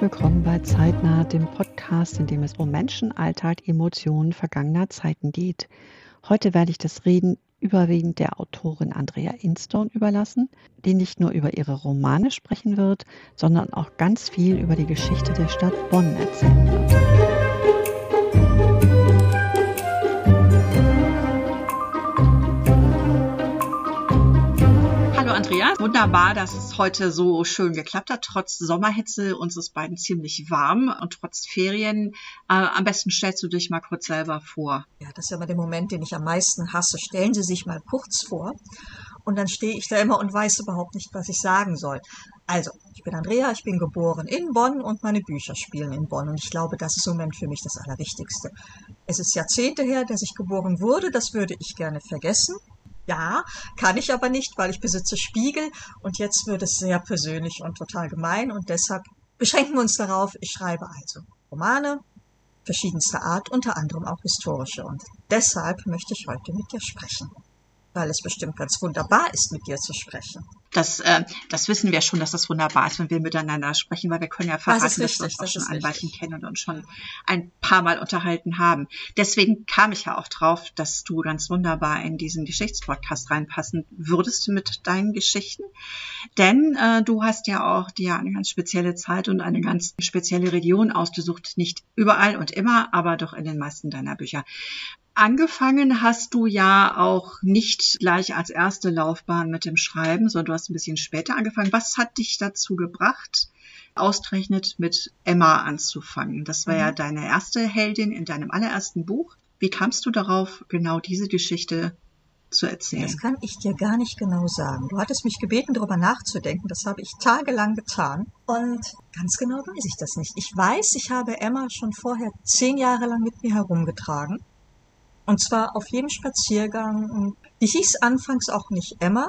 Willkommen bei Zeitnah, dem Podcast, in dem es um Menschen, Alltag, Emotionen vergangener Zeiten geht. Heute werde ich das Reden überwiegend der Autorin Andrea Instone überlassen, die nicht nur über ihre Romane sprechen wird, sondern auch ganz viel über die Geschichte der Stadt Bonn erzählen wird. Andrea. Wunderbar, dass es heute so schön geklappt hat. Trotz Sommerhitze, uns ist beiden ziemlich warm und trotz Ferien. Äh, am besten stellst du dich mal kurz selber vor. Ja, das ist ja immer der Moment, den ich am meisten hasse. Stellen Sie sich mal kurz vor. Und dann stehe ich da immer und weiß überhaupt nicht, was ich sagen soll. Also, ich bin Andrea, ich bin geboren in Bonn und meine Bücher spielen in Bonn. Und ich glaube, das ist im Moment für mich das Allerwichtigste. Es ist Jahrzehnte her, dass ich geboren wurde. Das würde ich gerne vergessen. Ja, kann ich aber nicht, weil ich besitze Spiegel und jetzt wird es sehr persönlich und total gemein und deshalb beschränken wir uns darauf, ich schreibe also Romane verschiedenster Art, unter anderem auch historische und deshalb möchte ich heute mit dir sprechen weil es bestimmt ganz wunderbar ist, mit dir zu sprechen. Das, äh, das wissen wir schon, dass das wunderbar ist, wenn wir miteinander sprechen, weil wir können ja verraten, das richtig, dass wir uns auch schon Weilchen kennen und uns schon ein paar Mal unterhalten haben. Deswegen kam ich ja auch drauf, dass du ganz wunderbar in diesen Geschichtspodcast reinpassen würdest mit deinen Geschichten. Denn äh, du hast ja auch dir eine ganz spezielle Zeit und eine ganz spezielle Region ausgesucht. Nicht überall und immer, aber doch in den meisten deiner Bücher. Angefangen hast du ja auch nicht gleich als erste Laufbahn mit dem Schreiben, sondern du hast ein bisschen später angefangen. Was hat dich dazu gebracht, ausgerechnet mit Emma anzufangen? Das war mhm. ja deine erste Heldin in deinem allerersten Buch. Wie kamst du darauf, genau diese Geschichte zu erzählen? Das kann ich dir gar nicht genau sagen. Du hattest mich gebeten, darüber nachzudenken. Das habe ich tagelang getan. Und ganz genau weiß ich das nicht. Ich weiß, ich habe Emma schon vorher zehn Jahre lang mit mir herumgetragen. Und zwar auf jedem Spaziergang. Die hieß anfangs auch nicht Emma.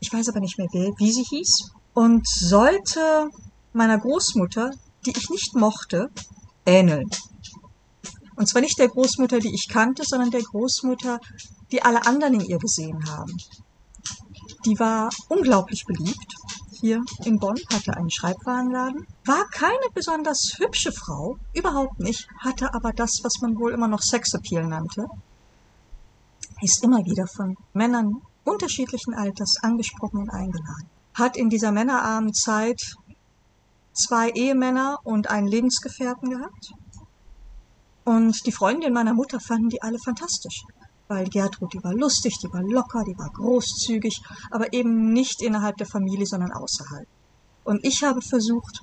Ich weiß aber nicht mehr, wie sie hieß. Und sollte meiner Großmutter, die ich nicht mochte, ähneln. Und zwar nicht der Großmutter, die ich kannte, sondern der Großmutter, die alle anderen in ihr gesehen haben. Die war unglaublich beliebt hier in Bonn, hatte einen Schreibwarenladen, war keine besonders hübsche Frau, überhaupt nicht, hatte aber das, was man wohl immer noch Sexappeal nannte, ist immer wieder von Männern unterschiedlichen Alters angesprochen und eingeladen. Hat in dieser männerarmen Zeit zwei Ehemänner und einen Lebensgefährten gehabt. Und die Freundinnen meiner Mutter fanden die alle fantastisch weil Gertrud, die war lustig, die war locker, die war großzügig, aber eben nicht innerhalb der Familie, sondern außerhalb. Und ich habe versucht,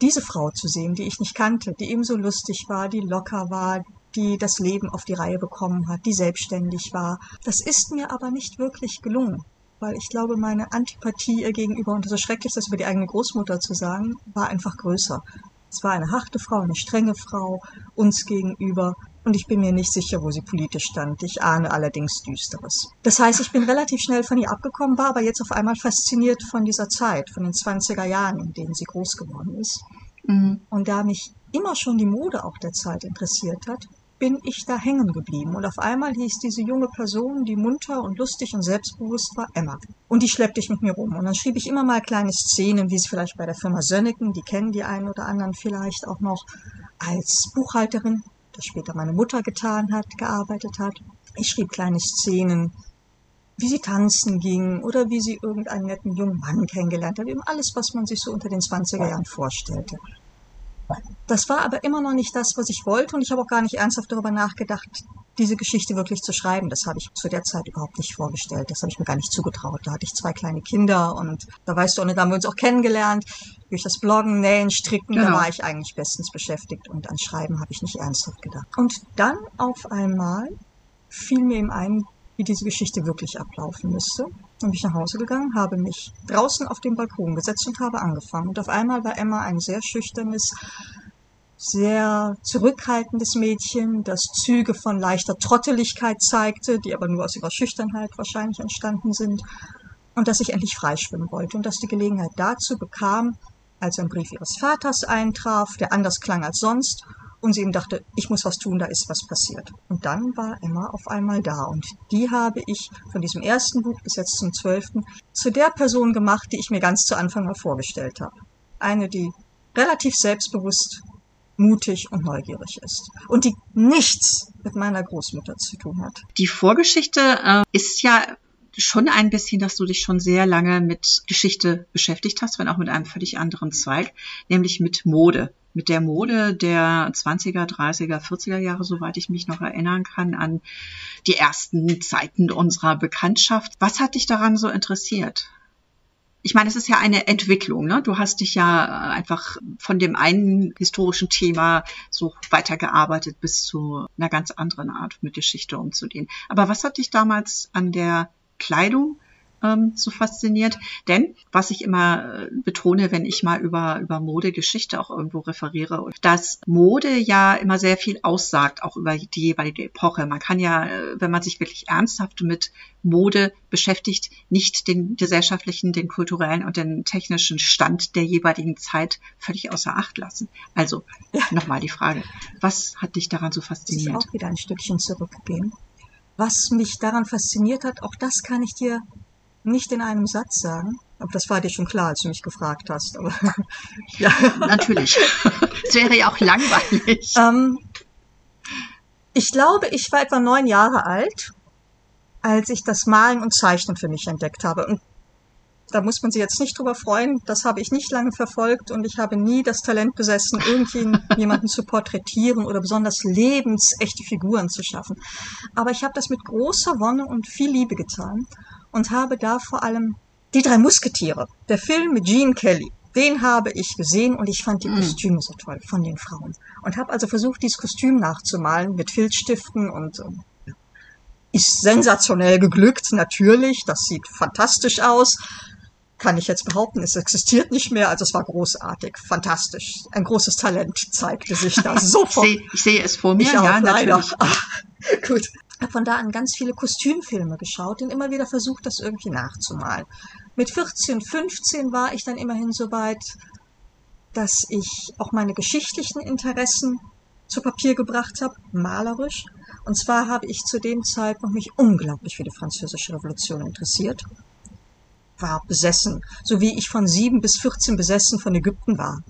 diese Frau zu sehen, die ich nicht kannte, die ebenso lustig war, die locker war, die das Leben auf die Reihe bekommen hat, die selbstständig war. Das ist mir aber nicht wirklich gelungen, weil ich glaube, meine Antipathie ihr gegenüber, und das ist schrecklich, das über die eigene Großmutter zu sagen, war einfach größer. Es war eine harte Frau, eine strenge Frau uns gegenüber und ich bin mir nicht sicher, wo sie politisch stand. Ich ahne allerdings Düsteres. Das heißt, ich bin relativ schnell von ihr abgekommen, war aber jetzt auf einmal fasziniert von dieser Zeit, von den 20er Jahren, in denen sie groß geworden ist. Mhm. Und da mich immer schon die Mode auch der Zeit interessiert hat, bin ich da hängen geblieben. Und auf einmal hieß diese junge Person, die munter und lustig und selbstbewusst war, Emma. Und die schleppte ich mit mir rum. Und dann schrieb ich immer mal kleine Szenen, wie sie vielleicht bei der Firma Sönneken, die kennen die einen oder anderen vielleicht auch noch, als Buchhalterin das später meine Mutter getan hat, gearbeitet hat. Ich schrieb kleine Szenen, wie sie tanzen ging oder wie sie irgendeinen netten jungen Mann kennengelernt hat, eben alles, was man sich so unter den 20er Jahren vorstellte. Das war aber immer noch nicht das, was ich wollte und ich habe auch gar nicht ernsthaft darüber nachgedacht, diese Geschichte wirklich zu schreiben. Das habe ich zu der Zeit überhaupt nicht vorgestellt. Das habe ich mir gar nicht zugetraut. Da hatte ich zwei kleine Kinder und da weißt du, und da haben wir uns auch kennengelernt. Durch das Bloggen, Nähen, Stricken, genau. da war ich eigentlich bestens beschäftigt und an Schreiben habe ich nicht ernsthaft gedacht. Und dann auf einmal fiel mir ihm ein, wie diese Geschichte wirklich ablaufen müsste. Dann bin ich nach Hause gegangen, habe mich draußen auf den Balkon gesetzt und habe angefangen. Und auf einmal war Emma ein sehr schüchternes, sehr zurückhaltendes Mädchen, das Züge von leichter Trotteligkeit zeigte, die aber nur aus ihrer Schüchternheit wahrscheinlich entstanden sind. Und dass ich endlich freischwimmen wollte und dass die Gelegenheit dazu bekam, als ein Brief ihres Vaters eintraf, der anders klang als sonst, und sie ihm dachte, ich muss was tun, da ist was passiert. Und dann war Emma auf einmal da und die habe ich von diesem ersten Buch bis jetzt zum zwölften zu der Person gemacht, die ich mir ganz zu Anfang mal vorgestellt habe. Eine, die relativ selbstbewusst, mutig und neugierig ist. Und die nichts mit meiner Großmutter zu tun hat. Die Vorgeschichte äh, ist ja schon ein bisschen, dass du dich schon sehr lange mit Geschichte beschäftigt hast, wenn auch mit einem völlig anderen Zweig, nämlich mit Mode. Mit der Mode der 20er, 30er, 40er Jahre, soweit ich mich noch erinnern kann, an die ersten Zeiten unserer Bekanntschaft. Was hat dich daran so interessiert? ich meine, es ist ja eine Entwicklung. Ne? Du hast dich ja einfach von dem einen historischen Thema so weitergearbeitet bis zu einer ganz anderen Art mit Geschichte umzugehen. Aber was hat dich damals an der Kleidung ähm, so fasziniert. Denn was ich immer äh, betone, wenn ich mal über, über Modegeschichte auch irgendwo referiere, dass Mode ja immer sehr viel aussagt, auch über die jeweilige Epoche. Man kann ja, äh, wenn man sich wirklich ernsthaft mit Mode beschäftigt, nicht den gesellschaftlichen, den kulturellen und den technischen Stand der jeweiligen Zeit völlig außer Acht lassen. Also ja. nochmal die Frage, was hat dich daran so fasziniert? Ich auch wieder ein Stückchen zurückgehen. Was mich daran fasziniert hat, auch das kann ich dir nicht in einem Satz sagen. Aber das war dir schon klar, als du mich gefragt hast. Aber, ja. Natürlich. Es wäre ja auch langweilig. Ähm, ich glaube, ich war etwa neun Jahre alt, als ich das Malen und Zeichnen für mich entdeckt habe. Und da muss man sich jetzt nicht drüber freuen. Das habe ich nicht lange verfolgt und ich habe nie das Talent besessen, irgendjemanden zu porträtieren oder besonders lebensechte Figuren zu schaffen. Aber ich habe das mit großer Wonne und viel Liebe getan und habe da vor allem die drei Musketiere, der Film mit Gene Kelly, den habe ich gesehen und ich fand die hm. Kostüme so toll von den Frauen. Und habe also versucht, dieses Kostüm nachzumalen mit Filzstiften und äh, ist sensationell geglückt, natürlich. Das sieht fantastisch aus. Kann ich jetzt behaupten, es existiert nicht mehr. Also es war großartig, fantastisch. Ein großes Talent zeigte sich da sofort. ich, sehe, ich sehe es vor mir, ich ja, auch, natürlich. Ach, gut habe von da an ganz viele Kostümfilme geschaut und immer wieder versucht, das irgendwie nachzumalen. Mit 14, 15 war ich dann immerhin so weit, dass ich auch meine geschichtlichen Interessen zu Papier gebracht habe, malerisch. Und zwar habe ich zu dem Zeitpunkt mich unglaublich für die französische Revolution interessiert. War besessen, so wie ich von sieben bis 14 besessen von Ägypten war.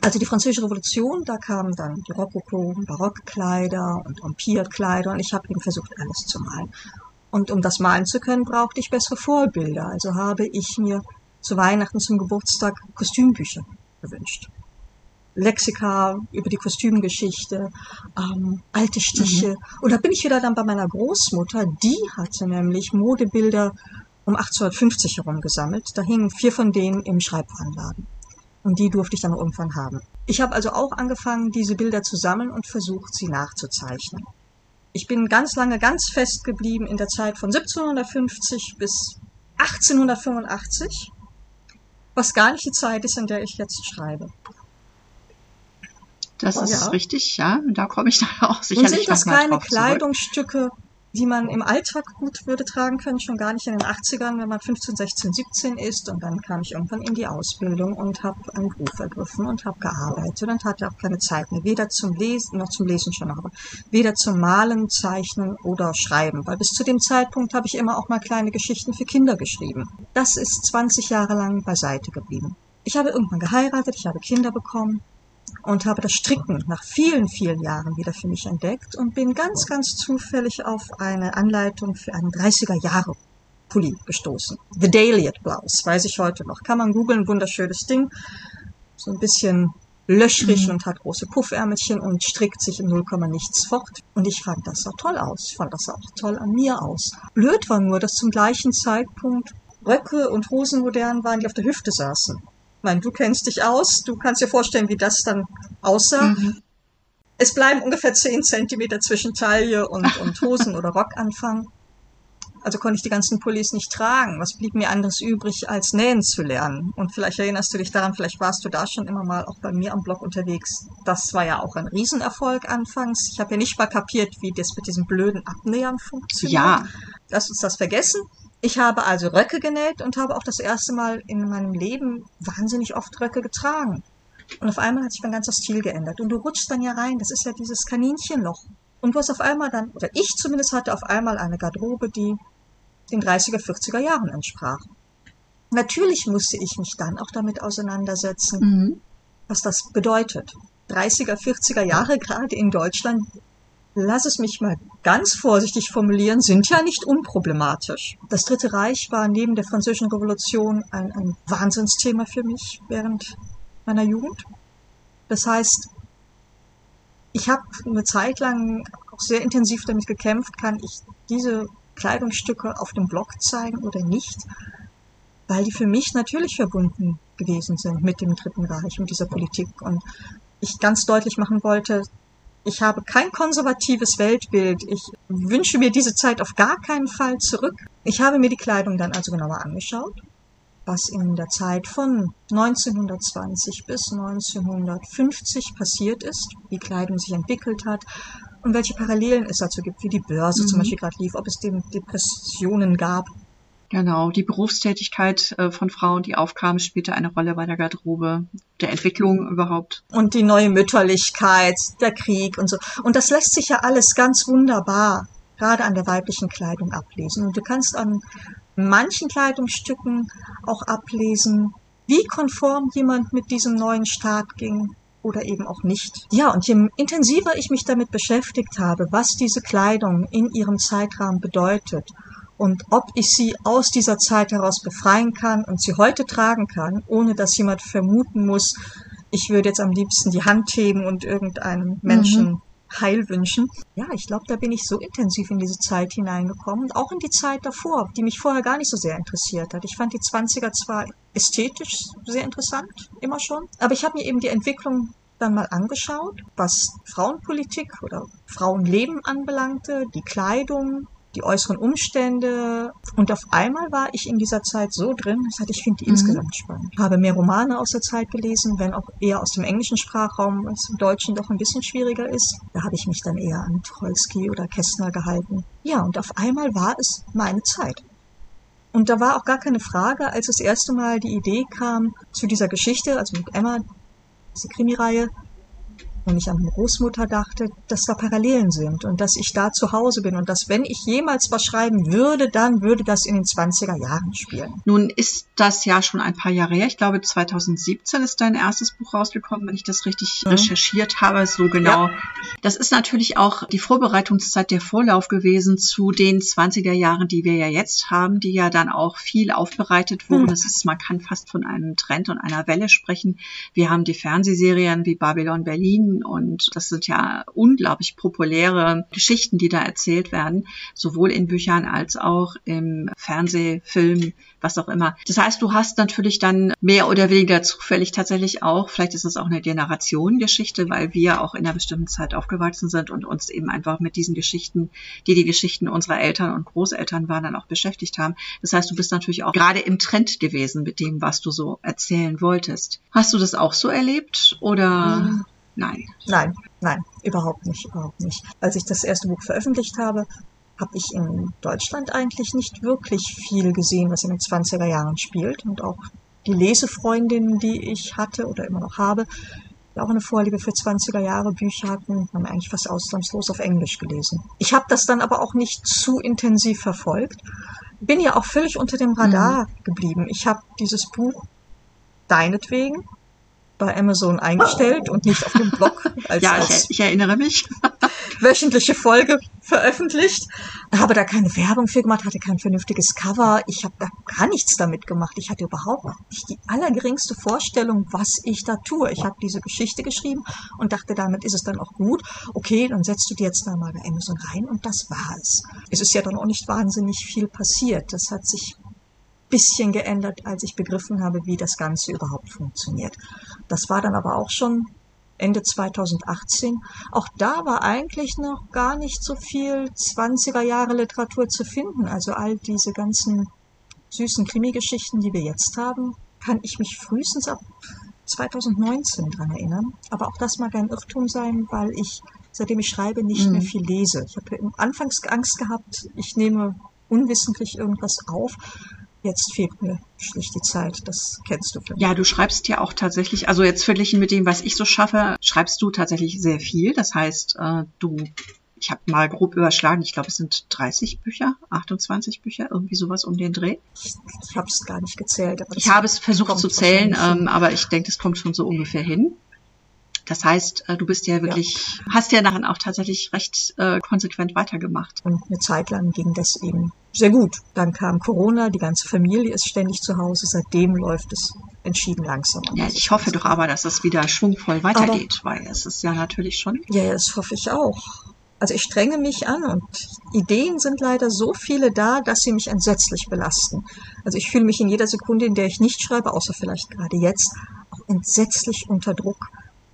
Also die Französische Revolution, da kamen dann die Rokoko, Barockkleider und Empire-Kleider und ich habe eben versucht, alles zu malen. Und um das malen zu können, brauchte ich bessere Vorbilder. Also habe ich mir zu Weihnachten zum Geburtstag Kostümbücher gewünscht. Lexika über die Kostümgeschichte, ähm, alte Stiche. Mhm. Und da bin ich wieder dann bei meiner Großmutter. Die hatte nämlich Modebilder um 1850 herum gesammelt. Da hingen vier von denen im Schreibwarenladen. Und die durfte ich dann irgendwann haben. Ich habe also auch angefangen, diese Bilder zu sammeln und versucht, sie nachzuzeichnen. Ich bin ganz lange ganz fest geblieben in der Zeit von 1750 bis 1885, was gar nicht die Zeit ist, in der ich jetzt schreibe. Das ist ja. richtig, ja. Und da komme ich dann auch sicherlich Und sind das keine Kleidungsstücke, die man im Alltag gut würde tragen können, schon gar nicht in den 80ern, wenn man 15, 16, 17 ist. Und dann kam ich irgendwann in die Ausbildung und habe einen Beruf ergriffen und habe gearbeitet und hatte auch keine Zeit mehr, weder zum Lesen, noch zum Lesen schon, aber weder zum Malen, Zeichnen oder Schreiben. Weil bis zu dem Zeitpunkt habe ich immer auch mal kleine Geschichten für Kinder geschrieben. Das ist 20 Jahre lang beiseite geblieben. Ich habe irgendwann geheiratet, ich habe Kinder bekommen und habe das Stricken nach vielen, vielen Jahren wieder für mich entdeckt und bin ganz, ganz zufällig auf eine Anleitung für einen 30er Jahre Pulli gestoßen. The Dahliot Blouse, weiß ich heute noch. Kann man googeln, wunderschönes Ding. So ein bisschen löchrig mhm. und hat große Puffärmelchen und strickt sich im Nullkomma nichts fort. Und ich fand das sah toll aus. Ich fand das auch toll an mir aus. Blöd war nur, dass zum gleichen Zeitpunkt Röcke und Hosen modern waren, die auf der Hüfte saßen. Ich meine, du kennst dich aus, du kannst dir vorstellen, wie das dann aussah. Mhm. Es bleiben ungefähr 10 Zentimeter zwischen Taille und, und Hosen oder Rockanfang. Also konnte ich die ganzen Pullis nicht tragen. Was blieb mir anderes übrig, als nähen zu lernen? Und vielleicht erinnerst du dich daran, vielleicht warst du da schon immer mal auch bei mir am Blog unterwegs. Das war ja auch ein Riesenerfolg anfangs. Ich habe ja nicht mal kapiert, wie das mit diesem blöden Abnähern funktioniert. Ja. Lass uns das vergessen. Ich habe also Röcke genäht und habe auch das erste Mal in meinem Leben wahnsinnig oft Röcke getragen. Und auf einmal hat sich mein ganzer Stil geändert. Und du rutschst dann ja rein, das ist ja dieses Kaninchenloch. Und du hast auf einmal dann, oder ich zumindest hatte auf einmal eine Garderobe, die den 30er, 40er Jahren entsprach. Natürlich musste ich mich dann auch damit auseinandersetzen, mhm. was das bedeutet. 30er, 40er Jahre gerade in Deutschland, lass es mich mal ganz vorsichtig formulieren, sind ja nicht unproblematisch. Das Dritte Reich war neben der Französischen Revolution ein, ein Wahnsinnsthema für mich während meiner Jugend. Das heißt, ich habe eine Zeit lang auch sehr intensiv damit gekämpft, kann ich diese Kleidungsstücke auf dem Blog zeigen oder nicht, weil die für mich natürlich verbunden gewesen sind mit dem Dritten Reich und dieser Politik. Und ich ganz deutlich machen wollte, ich habe kein konservatives Weltbild. Ich wünsche mir diese Zeit auf gar keinen Fall zurück. Ich habe mir die Kleidung dann also genauer angeschaut, was in der Zeit von 1920 bis 1950 passiert ist, wie Kleidung sich entwickelt hat und welche Parallelen es dazu gibt, wie die Börse mhm. zum Beispiel gerade lief, ob es Depressionen gab, Genau, die Berufstätigkeit äh, von Frauen, die aufkam, spielte eine Rolle bei der Garderobe, der Entwicklung überhaupt. Und die neue Mütterlichkeit, der Krieg und so. Und das lässt sich ja alles ganz wunderbar gerade an der weiblichen Kleidung ablesen. Und du kannst an manchen Kleidungsstücken auch ablesen, wie konform jemand mit diesem neuen Staat ging oder eben auch nicht. Ja, und je intensiver ich mich damit beschäftigt habe, was diese Kleidung in ihrem Zeitrahmen bedeutet und ob ich sie aus dieser Zeit heraus befreien kann und sie heute tragen kann, ohne dass jemand vermuten muss, ich würde jetzt am liebsten die Hand heben und irgendeinem Menschen mhm. Heil wünschen. Ja, ich glaube, da bin ich so intensiv in diese Zeit hineingekommen, auch in die Zeit davor, die mich vorher gar nicht so sehr interessiert hat. Ich fand die 20er zwar ästhetisch sehr interessant, immer schon, aber ich habe mir eben die Entwicklung dann mal angeschaut, was Frauenpolitik oder Frauenleben anbelangte, die Kleidung, die äußeren Umstände. Und auf einmal war ich in dieser Zeit so drin, das heißt, ich finde die mhm. insgesamt spannend. Habe mehr Romane aus der Zeit gelesen, wenn auch eher aus dem englischen Sprachraum, was im Deutschen doch ein bisschen schwieriger ist. Da habe ich mich dann eher an Tucholsky oder Kästner gehalten. Ja, und auf einmal war es meine Zeit. Und da war auch gar keine Frage, als das erste Mal die Idee kam zu dieser Geschichte, also mit Emma, diese Krimireihe, und ich an meine Großmutter dachte, dass da Parallelen sind und dass ich da zu Hause bin und dass wenn ich jemals was schreiben würde, dann würde das in den 20er Jahren spielen. Nun ist das ja schon ein paar Jahre her. Ich glaube, 2017 ist dein erstes Buch rausgekommen, wenn ich das richtig mhm. recherchiert habe, so genau. Ja. Das ist natürlich auch die Vorbereitungszeit, der Vorlauf gewesen zu den 20er Jahren, die wir ja jetzt haben, die ja dann auch viel aufbereitet wurden. Mhm. Das ist, man kann fast von einem Trend und einer Welle sprechen. Wir haben die Fernsehserien wie Babylon Berlin, und das sind ja unglaublich populäre Geschichten, die da erzählt werden, sowohl in Büchern als auch im Fernsehfilm, was auch immer. Das heißt, du hast natürlich dann mehr oder weniger zufällig tatsächlich auch, vielleicht ist es auch eine Generationengeschichte, weil wir auch in einer bestimmten Zeit aufgewachsen sind und uns eben einfach mit diesen Geschichten, die die Geschichten unserer Eltern und Großeltern waren, dann auch beschäftigt haben. Das heißt, du bist natürlich auch gerade im Trend gewesen mit dem, was du so erzählen wolltest. Hast du das auch so erlebt oder? Mhm. Nein. Nein, nein, überhaupt nicht, überhaupt nicht. Als ich das erste Buch veröffentlicht habe, habe ich in Deutschland eigentlich nicht wirklich viel gesehen, was in den 20er Jahren spielt. Und auch die Lesefreundinnen, die ich hatte oder immer noch habe, die auch eine Vorliebe für 20er Jahre Bücher hatten, haben eigentlich fast ausnahmslos auf Englisch gelesen. Ich habe das dann aber auch nicht zu intensiv verfolgt. Bin ja auch völlig unter dem Radar mhm. geblieben. Ich habe dieses Buch deinetwegen bei Amazon eingestellt und nicht auf dem Blog als, ja, als ich, ich erinnere mich. wöchentliche Folge veröffentlicht. Habe da keine Werbung für gemacht, hatte kein vernünftiges Cover. Ich habe da gar nichts damit gemacht. Ich hatte überhaupt nicht die allergeringste Vorstellung, was ich da tue. Ich habe diese Geschichte geschrieben und dachte, damit ist es dann auch gut. Okay, dann setzt du die jetzt da mal bei Amazon rein und das war es. Es ist ja dann auch nicht wahnsinnig viel passiert. Das hat sich bisschen geändert, als ich begriffen habe, wie das Ganze überhaupt funktioniert. Das war dann aber auch schon Ende 2018. Auch da war eigentlich noch gar nicht so viel 20er Jahre Literatur zu finden. Also all diese ganzen süßen Krimi-Geschichten, die wir jetzt haben, kann ich mich frühestens ab 2019 dran erinnern. Aber auch das mag ein Irrtum sein, weil ich, seitdem ich schreibe, nicht mhm. mehr viel lese. Ich habe anfangs Angst gehabt, ich nehme unwissentlich irgendwas auf Jetzt fehlt mir schlicht die Zeit, das kennst du vielleicht. Ja, du schreibst ja auch tatsächlich, also jetzt verglichen mit dem, was ich so schaffe, schreibst du tatsächlich sehr viel. Das heißt, äh, du ich habe mal grob überschlagen, ich glaube, es sind 30 Bücher, 28 Bücher, irgendwie sowas um den Dreh. Ich, habe es gar nicht gezählt. ich habe es versucht zu zählen, ähm, aber ich denke, es kommt schon so ungefähr hin. Das heißt, äh, du bist ja wirklich, ja. hast ja nachher auch tatsächlich recht äh, konsequent weitergemacht. Und eine Zeit lang ging das eben sehr gut. Dann kam Corona, die ganze Familie ist ständig zu Hause. Seitdem läuft es entschieden langsam. Ja, ich hoffe doch aber, dass es wieder schwungvoll weitergeht, aber, weil es ist ja natürlich schon. Ja, das hoffe ich auch. Also ich strenge mich an und Ideen sind leider so viele da, dass sie mich entsetzlich belasten. Also ich fühle mich in jeder Sekunde, in der ich nicht schreibe, außer vielleicht gerade jetzt, auch entsetzlich unter Druck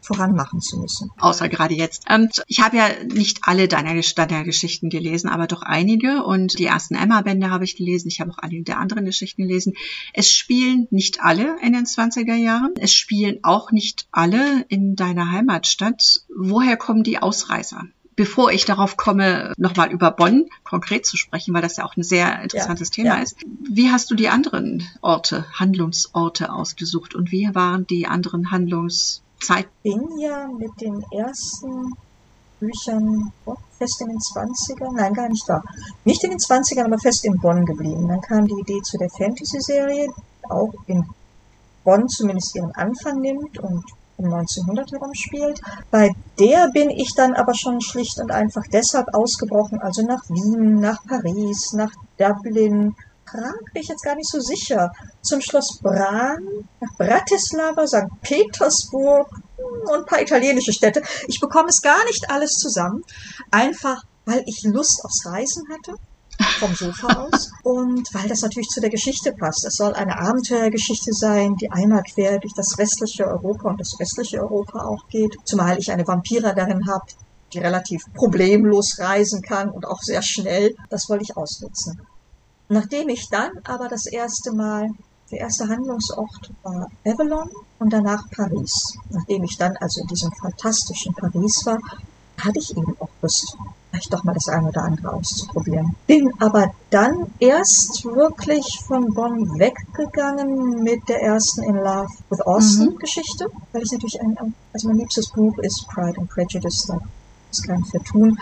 voranmachen zu müssen. Außer gerade jetzt. Ähm, ich habe ja nicht alle deiner, deiner Geschichten gelesen, aber doch einige. Und die ersten Emma-Bände habe ich gelesen. Ich habe auch einige der anderen Geschichten gelesen. Es spielen nicht alle in den 20er Jahren. Es spielen auch nicht alle in deiner Heimatstadt. Woher kommen die Ausreißer? bevor ich darauf komme, nochmal über Bonn konkret zu sprechen, weil das ja auch ein sehr interessantes ja, Thema ja. ist. Wie hast du die anderen Orte, Handlungsorte ausgesucht und wie waren die anderen Handlungs Zeit. Ich bin ja mit den ersten Büchern oh, fest in den 20ern, nein, gar nicht da. Nicht in den 20ern, aber fest in Bonn geblieben. Dann kam die Idee zu der Fantasy-Serie, auch in Bonn zumindest ihren Anfang nimmt und um 1900 herum spielt. Bei der bin ich dann aber schon schlicht und einfach deshalb ausgebrochen, also nach Wien, nach Paris, nach Dublin, Prag bin ich jetzt gar nicht so sicher. Zum Schloss Bran, nach Bratislava, St. Petersburg und ein paar italienische Städte. Ich bekomme es gar nicht alles zusammen. Einfach, weil ich Lust aufs Reisen hatte vom Sofa aus und weil das natürlich zu der Geschichte passt. Es soll eine Abenteuergeschichte sein, die einmal quer durch das westliche Europa und das östliche Europa auch geht, zumal ich eine Vampira darin habe, die relativ problemlos reisen kann und auch sehr schnell. Das wollte ich ausnutzen. Nachdem ich dann aber das erste Mal, der erste Handlungsort war Avalon und danach Paris. Nachdem ich dann also in diesem fantastischen Paris war, hatte ich eben auch Lust, vielleicht doch mal das eine oder andere auszuprobieren. Bin aber dann erst wirklich von Bonn weggegangen mit der ersten In Love with Austin mhm. Geschichte, weil ich natürlich ein, also mein liebstes Buch ist Pride and Prejudice, da ist kein Vertun.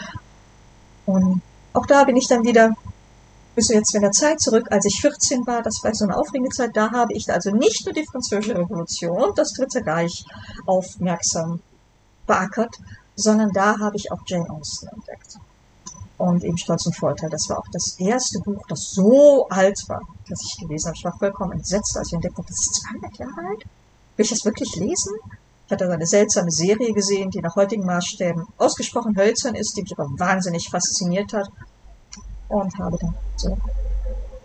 Und auch da bin ich dann wieder müssen jetzt in der Zeit zurück, als ich 14 war, das war so eine aufregende Zeit, da habe ich also nicht nur die Französische Revolution und das Dritte Reich aufmerksam beackert, sondern da habe ich auch Jane Austen entdeckt. Und eben Stolz und Vorteil. Das war auch das erste Buch, das so alt war, das ich gelesen habe. Ich war vollkommen entsetzt, als ich entdeckt habe, das ist 200 Jahre alt. Will ich das wirklich lesen? Ich hatte eine seltsame Serie gesehen, die nach heutigen Maßstäben ausgesprochen hölzern ist, die mich aber wahnsinnig fasziniert hat und habe dann so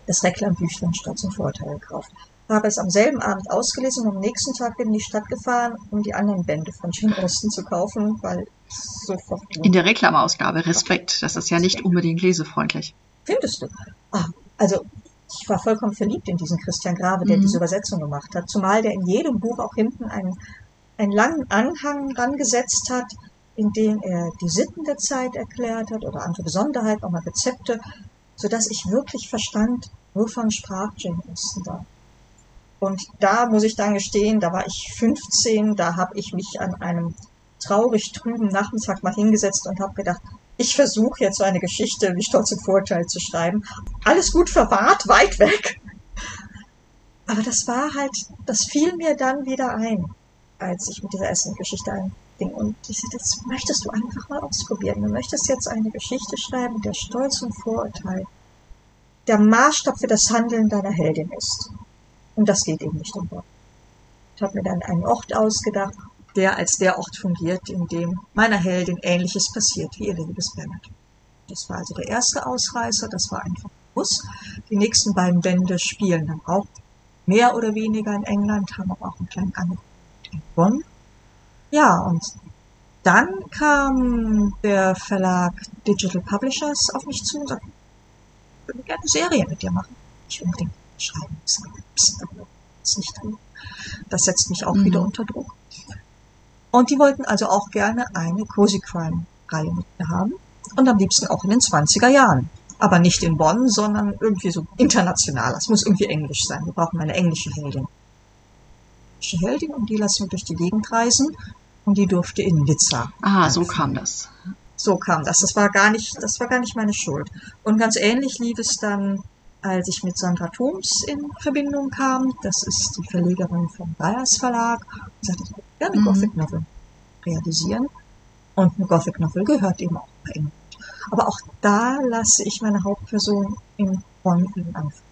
das Reklambüchlein statt zum Vorteil gekauft. Habe es am selben Abend ausgelesen und am nächsten Tag bin ich in die Stadt gefahren, um die anderen Bände von Jane Austen zu kaufen, weil sofort. In der Reklamausgabe, Respekt, das ist ja nicht unbedingt lesefreundlich. Findest du? Ah, also ich war vollkommen verliebt in diesen Christian Grave, der mhm. diese Übersetzung gemacht hat, zumal der in jedem Buch auch hinten einen, einen langen Anhang rangesetzt hat, in dem er die Sitten der Zeit erklärt hat oder andere Besonderheiten, auch mal Rezepte, so dass ich wirklich verstand, wovon sprach Jane Austen da. Und da muss ich dann gestehen, da war ich 15, da habe ich mich an einem traurig trüben Nachmittag mal hingesetzt und habe gedacht, ich versuche jetzt so eine Geschichte wie Stolz und Vorteil zu schreiben. Alles gut verwahrt, weit weg. Aber das war halt, das fiel mir dann wieder ein, als ich mit dieser Essen-Geschichte ein, Ding. Und ich, das möchtest du einfach mal ausprobieren. Du möchtest jetzt eine Geschichte schreiben, der Stolz und Vorurteil der Maßstab für das Handeln deiner Heldin ist. Und das geht eben nicht Bord. Ich habe mir dann einen Ort ausgedacht, der als der Ort fungiert, in dem meiner Heldin Ähnliches passiert wie Elizabeth Bennet. Das war also der erste Ausreißer, das war einfach Bus. Die nächsten beiden Bände spielen dann auch mehr oder weniger in England, haben aber auch einen kleinen Anruf in Bonn. Ja, und dann kam der Verlag Digital Publishers auf mich zu und sagte, ich würde gerne eine Serie mit dir machen. Ich unbedingt schreiben. Das ist nicht drin. Das setzt mich auch mhm. wieder unter Druck. Und die wollten also auch gerne eine Cozy Crime Reihe mit mir haben. Und am liebsten auch in den 20er Jahren. Aber nicht in Bonn, sondern irgendwie so international. Es muss irgendwie Englisch sein. Wir brauchen eine englische Heldin. Heldin und die lassen wir durch die Gegend reisen und die durfte in Nizza. Ah, so kam das. So kam das. Das war gar nicht, das war gar nicht meine Schuld. Und ganz ähnlich lief es dann, als ich mit Sandra Thoms in Verbindung kam. Das ist die Verlegerin vom Bayers Verlag. Und sagte, ich würde gerne mhm. Gothic Novel realisieren. Und eine Gothic Novel gehört eben auch bei ihm. Aber auch da lasse ich meine Hauptperson in Bonn anfangen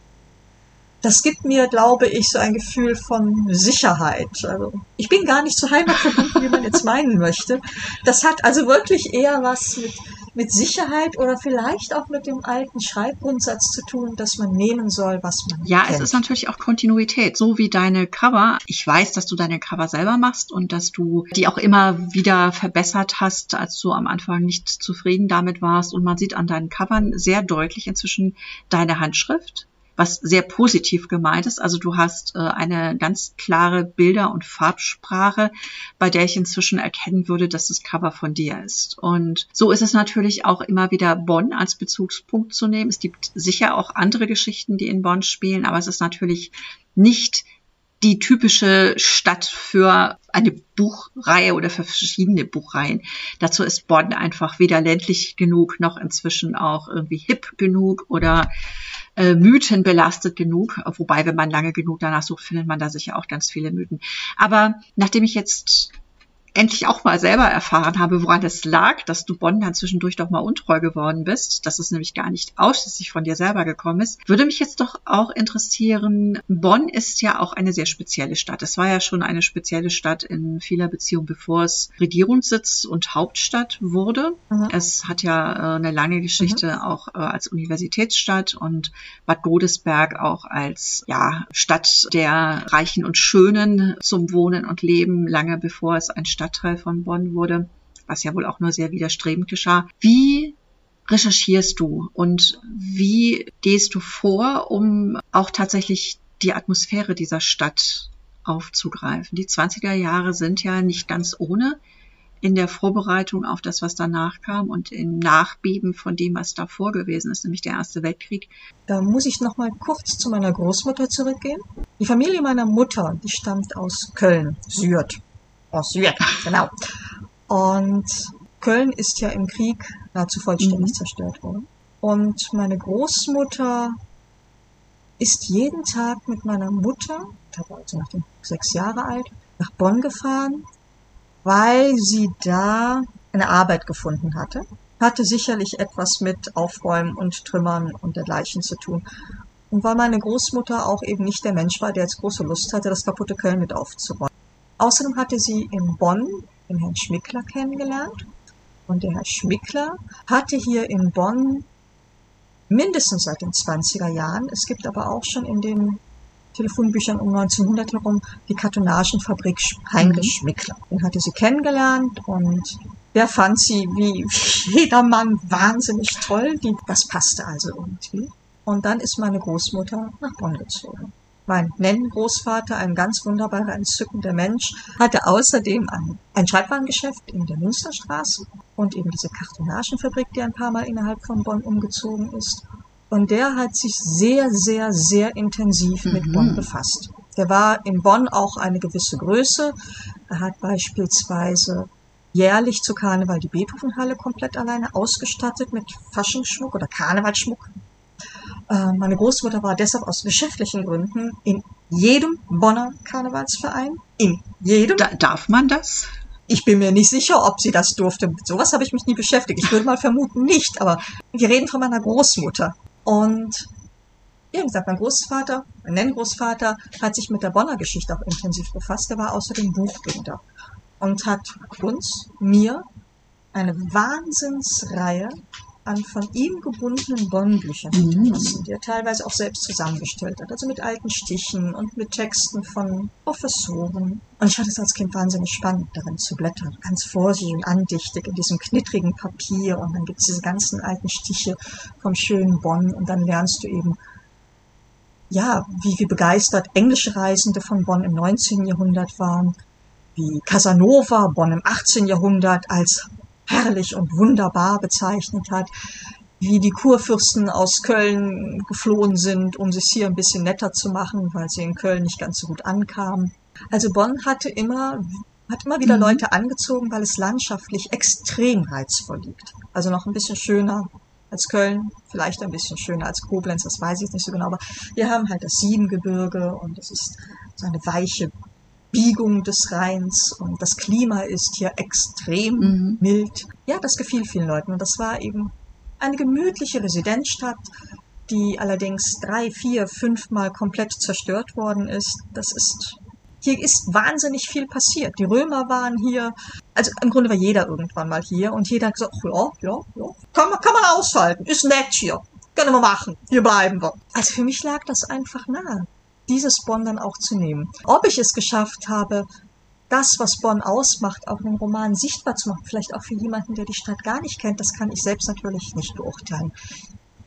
das gibt mir, glaube ich, so ein Gefühl von Sicherheit. Also ich bin gar nicht so heimatverbunden, wie man jetzt meinen möchte. Das hat also wirklich eher was mit, mit Sicherheit oder vielleicht auch mit dem alten Schreibgrundsatz zu tun, dass man nehmen soll, was man Ja, kennt. es ist natürlich auch Kontinuität, so wie deine Cover. Ich weiß, dass du deine Cover selber machst und dass du die auch immer wieder verbessert hast, als du am Anfang nicht zufrieden damit warst. Und man sieht an deinen Covern sehr deutlich inzwischen deine Handschrift was sehr positiv gemeint ist. Also du hast äh, eine ganz klare Bilder- und Farbsprache, bei der ich inzwischen erkennen würde, dass das Cover von dir ist. Und so ist es natürlich auch immer wieder Bonn als Bezugspunkt zu nehmen. Es gibt sicher auch andere Geschichten, die in Bonn spielen, aber es ist natürlich nicht die typische Stadt für eine Buchreihe oder für verschiedene Buchreihen. Dazu ist Bonn einfach weder ländlich genug noch inzwischen auch irgendwie hip genug oder äh, Mythen belastet genug. Wobei, wenn man lange genug danach sucht, findet man da sicher auch ganz viele Mythen. Aber nachdem ich jetzt endlich auch mal selber erfahren habe, woran es lag, dass du Bonn dann zwischendurch doch mal untreu geworden bist, dass es nämlich gar nicht ausschließlich von dir selber gekommen ist, würde mich jetzt doch auch interessieren, Bonn ist ja auch eine sehr spezielle Stadt. Es war ja schon eine spezielle Stadt in vieler Beziehung, bevor es Regierungssitz und Hauptstadt wurde. Mhm. Es hat ja äh, eine lange Geschichte mhm. auch äh, als Universitätsstadt und Bad Godesberg auch als ja, Stadt der Reichen und Schönen zum Wohnen und Leben, lange bevor es ein Stadt Stadtteil von Bonn wurde, was ja wohl auch nur sehr widerstrebend geschah. Wie recherchierst du und wie gehst du vor, um auch tatsächlich die Atmosphäre dieser Stadt aufzugreifen? Die 20er Jahre sind ja nicht ganz ohne in der Vorbereitung auf das, was danach kam und im Nachbeben von dem, was davor gewesen ist, nämlich der Erste Weltkrieg. Da muss ich noch mal kurz zu meiner Großmutter zurückgehen. Die Familie meiner Mutter, die stammt aus Köln, Sürth aus Süden, genau. Und Köln ist ja im Krieg nahezu vollständig mhm. zerstört worden. Und meine Großmutter ist jeden Tag mit meiner Mutter, da war also nach dem sechs Jahre alt, nach Bonn gefahren, weil sie da eine Arbeit gefunden hatte. Hatte sicherlich etwas mit Aufräumen und Trümmern und dergleichen zu tun. Und weil meine Großmutter auch eben nicht der Mensch war, der jetzt große Lust hatte, das kaputte Köln mit aufzuräumen. Außerdem hatte sie in Bonn den Herrn Schmickler kennengelernt. Und der Herr Schmickler hatte hier in Bonn mindestens seit den 20er Jahren, es gibt aber auch schon in den Telefonbüchern um 1900 herum die Kartonagenfabrik Heinrich mhm. Schmickler. Den hatte sie kennengelernt und der fand sie wie jedermann wahnsinnig toll. Die, das passte also irgendwie. Und dann ist meine Großmutter nach Bonn gezogen. Mein Nenngroßvater, ein ganz wunderbarer, entzückender Mensch, hatte außerdem ein, ein Schreibwarengeschäft in der Münsterstraße und eben diese Kartonagenfabrik, die ein paar Mal innerhalb von Bonn umgezogen ist. Und der hat sich sehr, sehr, sehr intensiv mhm. mit Bonn befasst. Der war in Bonn auch eine gewisse Größe. Er hat beispielsweise jährlich zu Karneval die Beethovenhalle komplett alleine ausgestattet mit Faschingsschmuck oder Karnevalschmuck, meine Großmutter war deshalb aus geschäftlichen Gründen in jedem Bonner Karnevalsverein. In jedem. Da, darf man das? Ich bin mir nicht sicher, ob sie das durfte. Mit sowas habe ich mich nie beschäftigt. Ich würde mal vermuten nicht, aber wir reden von meiner Großmutter. Und wie gesagt, mein Großvater, mein Nenngroßvater, hat sich mit der Bonner Geschichte auch intensiv befasst. Er war außerdem Buchbinder und hat uns, mir, eine Wahnsinnsreihe an von ihm gebundenen Bonn-Büchern mhm. die er teilweise auch selbst zusammengestellt hat. Also mit alten Stichen und mit Texten von Professoren. Und ich fand es als Kind wahnsinnig spannend, darin zu blättern. Ganz vorsichtig und andächtig in diesem knittrigen Papier. Und dann gibt es diese ganzen alten Stiche vom schönen Bonn. Und dann lernst du eben, ja, wie, wie begeistert englische Reisende von Bonn im 19. Jahrhundert waren, wie Casanova Bonn im 18. Jahrhundert als herrlich und wunderbar bezeichnet hat, wie die Kurfürsten aus Köln geflohen sind, um sich hier ein bisschen netter zu machen, weil sie in Köln nicht ganz so gut ankamen. Also Bonn hatte immer Hat immer wieder mhm. Leute angezogen, weil es landschaftlich extrem reizvoll liegt. Also noch ein bisschen schöner als Köln, vielleicht ein bisschen schöner als Koblenz, das weiß ich nicht so genau, aber wir haben halt das Siebengebirge und es ist so eine weiche Biegung des Rheins und das Klima ist hier extrem mhm. mild. Ja, das gefiel vielen Leuten und das war eben eine gemütliche Residenzstadt, die allerdings drei, vier, fünfmal komplett zerstört worden ist. Das ist hier ist wahnsinnig viel passiert. Die Römer waren hier, also im Grunde war jeder irgendwann mal hier und jeder hat gesagt, ja, ja, ja, kann man, kann man aushalten, ist nett hier, können wir machen, hier bleiben wir. Also für mich lag das einfach nahe, dieses Bonn dann auch zu nehmen. Ob ich es geschafft habe, das, was Bonn ausmacht, auch in einem Roman sichtbar zu machen, vielleicht auch für jemanden, der die Stadt gar nicht kennt, das kann ich selbst natürlich nicht beurteilen.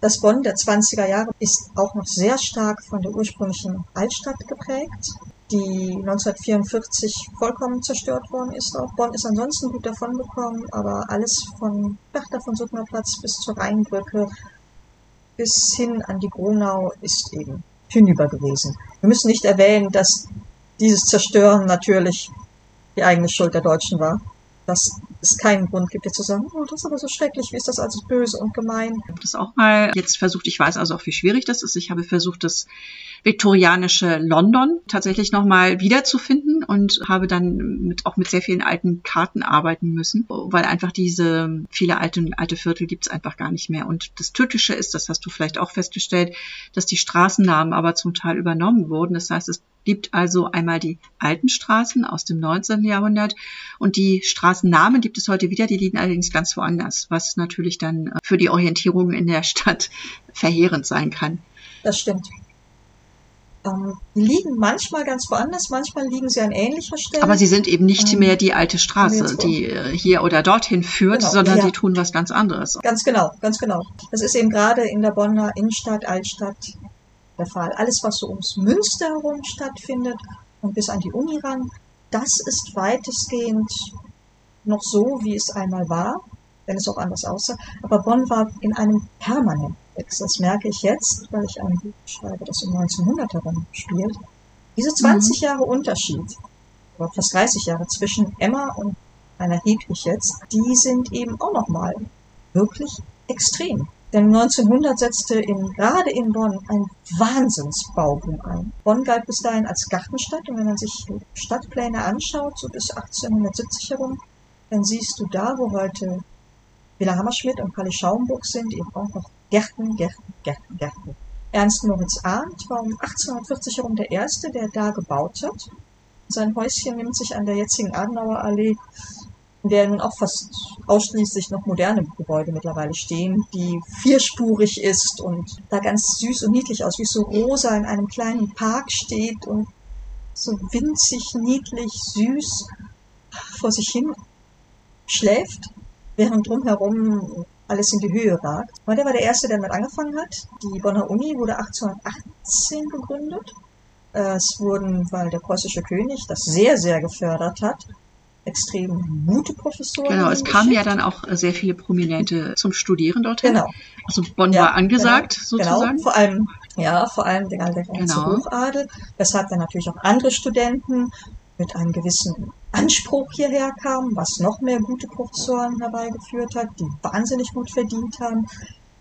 Das Bonn der 20er Jahre ist auch noch sehr stark von der ursprünglichen Altstadt geprägt, die 1944 vollkommen zerstört worden ist. Auch Bonn ist ansonsten gut davon gekommen, aber alles von Berchter von Suttner Platz bis zur Rheinbrücke bis hin an die Gronau ist eben hinüber gewesen. Wir müssen nicht erwähnen, dass dieses Zerstören natürlich die eigene Schuld der Deutschen war. Dass es keinen Grund gibt, jetzt zu sagen, oh, das ist aber so schrecklich, wie ist das also böse und gemein. Ich habe das auch mal jetzt versucht, ich weiß also auch, wie schwierig das ist. Ich habe versucht, das viktorianische London tatsächlich nochmal wiederzufinden und habe dann mit, auch mit sehr vielen alten Karten arbeiten müssen, weil einfach diese viele alte, alte Viertel gibt's einfach gar nicht mehr. Und das Tückische ist, das hast du vielleicht auch festgestellt, dass die Straßennamen aber zum Teil übernommen wurden. Das heißt, es gibt also einmal die alten Straßen aus dem 19. Jahrhundert und die Straßennamen gibt es heute wieder, die liegen allerdings ganz woanders, was natürlich dann für die Orientierung in der Stadt verheerend sein kann. Das stimmt ähm, liegen manchmal ganz woanders, manchmal liegen sie an ähnlicher Stelle. Aber sie sind eben nicht ähm, mehr die alte Straße, die äh, hier oder dorthin führt, genau, sondern ja. die tun was ganz anderes. Ganz genau, ganz genau. Das ist eben gerade in der Bonner Innenstadt, Altstadt der Fall. Alles, was so ums Münster herum stattfindet und bis an die Uni ran, das ist weitestgehend noch so, wie es einmal war, wenn es auch anders aussah. Aber Bonn war in einem permanenten das merke ich jetzt, weil ich ein Buch schreibe, das um 1900 herum spielt. Diese 20 mhm. Jahre Unterschied, oder fast 30 Jahre zwischen Emma und einer Hedwig jetzt, die sind eben auch nochmal wirklich extrem. Denn 1900 setzte in, gerade in Bonn ein Wahnsinnsbauboom ein. Bonn galt bis dahin als Gartenstadt und wenn man sich Stadtpläne anschaut, so bis 1870 herum, dann siehst du da, wo heute Villa Hammerschmidt und Palle Schaumburg sind, eben auch noch Gärten, Gärten, Gärten, Gärten. Ernst Moritz Arndt war um 1840 herum der Erste, der da gebaut hat. Sein Häuschen nimmt sich an der jetzigen Adenauer Allee, in der nun auch fast ausschließlich noch moderne Gebäude mittlerweile stehen, die vierspurig ist und da ganz süß und niedlich aus, wie so rosa in einem kleinen Park steht und so winzig, niedlich, süß vor sich hin schläft, während drumherum alles in die Höhe ragt. Und der war der Erste, der damit angefangen hat. Die Bonner Uni wurde 1818 gegründet. Es wurden, weil der preußische König das sehr, sehr gefördert hat, extrem gute Professoren. Genau, es kamen ja dann auch sehr viele Prominente zum Studieren dorthin. Genau. Also Bonn ja, war angesagt genau, sozusagen. Genau, vor allem, ja, vor allem der, der ganze genau. Hochadel, weshalb dann natürlich auch andere Studenten mit einem gewissen Anspruch hierher kamen, was noch mehr gute Professoren herbeigeführt hat, die wahnsinnig gut verdient haben,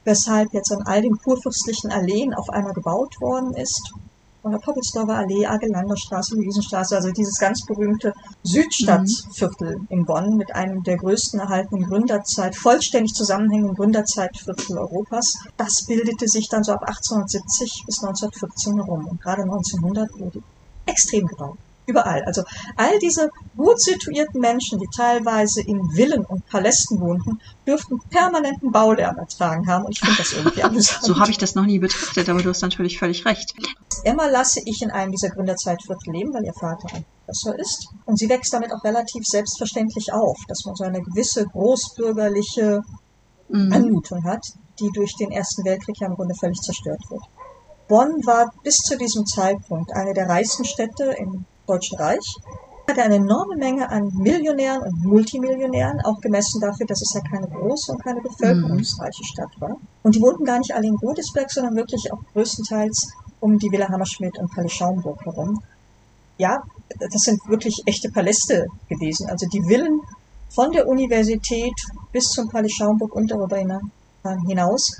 weshalb jetzt an all den kurfürstlichen Alleen auf einmal gebaut worden ist. Von der Poppelsdorfer Allee, Agelanderstraße, Luisenstraße, also dieses ganz berühmte Südstadtviertel mhm. in Bonn mit einem der größten erhaltenen Gründerzeit, vollständig zusammenhängenden Gründerzeitviertel Europas. Das bildete sich dann so ab 1870 bis 1914 herum. Und gerade 1900 wurde extrem gebaut. Überall. Also all diese gut situierten Menschen, die teilweise in Villen und Palästen wohnten, dürften permanenten Baulärm ertragen haben. Und ich finde das irgendwie amüsant. So habe ich das noch nie betrachtet, aber du hast natürlich völlig recht. Emma lasse ich in einem dieser Gründerzeitviertel leben, weil ihr Vater ein Professor ist. Und sie wächst damit auch relativ selbstverständlich auf, dass man so eine gewisse großbürgerliche mhm. Anmutung hat, die durch den Ersten Weltkrieg ja im Grunde völlig zerstört wird. Bonn war bis zu diesem Zeitpunkt eine der reichsten Städte im Deutschen Reich, hatte eine enorme Menge an Millionären und Multimillionären, auch gemessen dafür, dass es ja keine große und keine bevölkerungsreiche Stadt war. Und die wohnten gar nicht alle in Godesberg, sondern wirklich auch größtenteils um die Villa Hammerschmidt und Kalle Schaumburg herum. Ja, das sind wirklich echte Paläste gewesen. Also die Villen von der Universität bis zum Palais Schaumburg und darüber hinaus,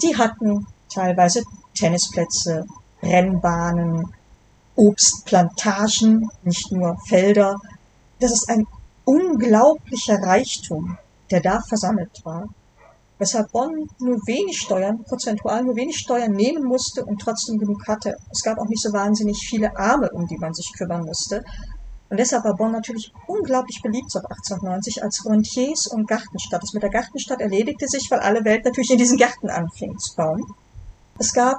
die hatten teilweise Tennisplätze, Rennbahnen, Obstplantagen, nicht nur Felder. Das ist ein unglaublicher Reichtum, der da versammelt war. Weshalb Bonn nur wenig Steuern, prozentual nur wenig Steuern nehmen musste und trotzdem genug hatte. Es gab auch nicht so wahnsinnig viele Arme, um die man sich kümmern musste. Und deshalb war Bonn natürlich unglaublich beliebt ab 1890 als Rentiers- und Gartenstadt. Das mit der Gartenstadt erledigte sich, weil alle Welt natürlich in diesen Gärten anfing zu bauen. Es gab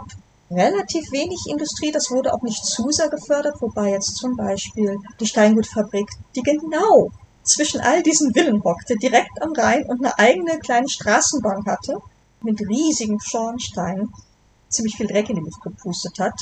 relativ wenig Industrie, das wurde auch nicht zu sehr gefördert, wobei jetzt zum Beispiel die Steingutfabrik, die genau zwischen all diesen Villen hockte, direkt am Rhein und eine eigene kleine Straßenbahn hatte, mit riesigen Schornsteinen, ziemlich viel Dreck in die Luft gepustet hat,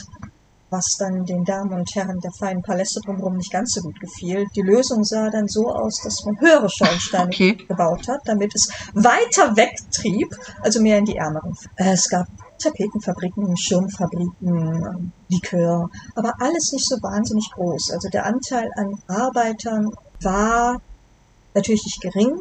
was dann den Damen und Herren der feinen Paläste drumherum nicht ganz so gut gefiel. Die Lösung sah dann so aus, dass man höhere Schornsteine okay. gebaut hat, damit es weiter wegtrieb, also mehr in die ärmeren. Es gab Tapetenfabriken, Schirmfabriken, Likör, aber alles nicht so wahnsinnig groß. Also der Anteil an Arbeitern war natürlich nicht gering,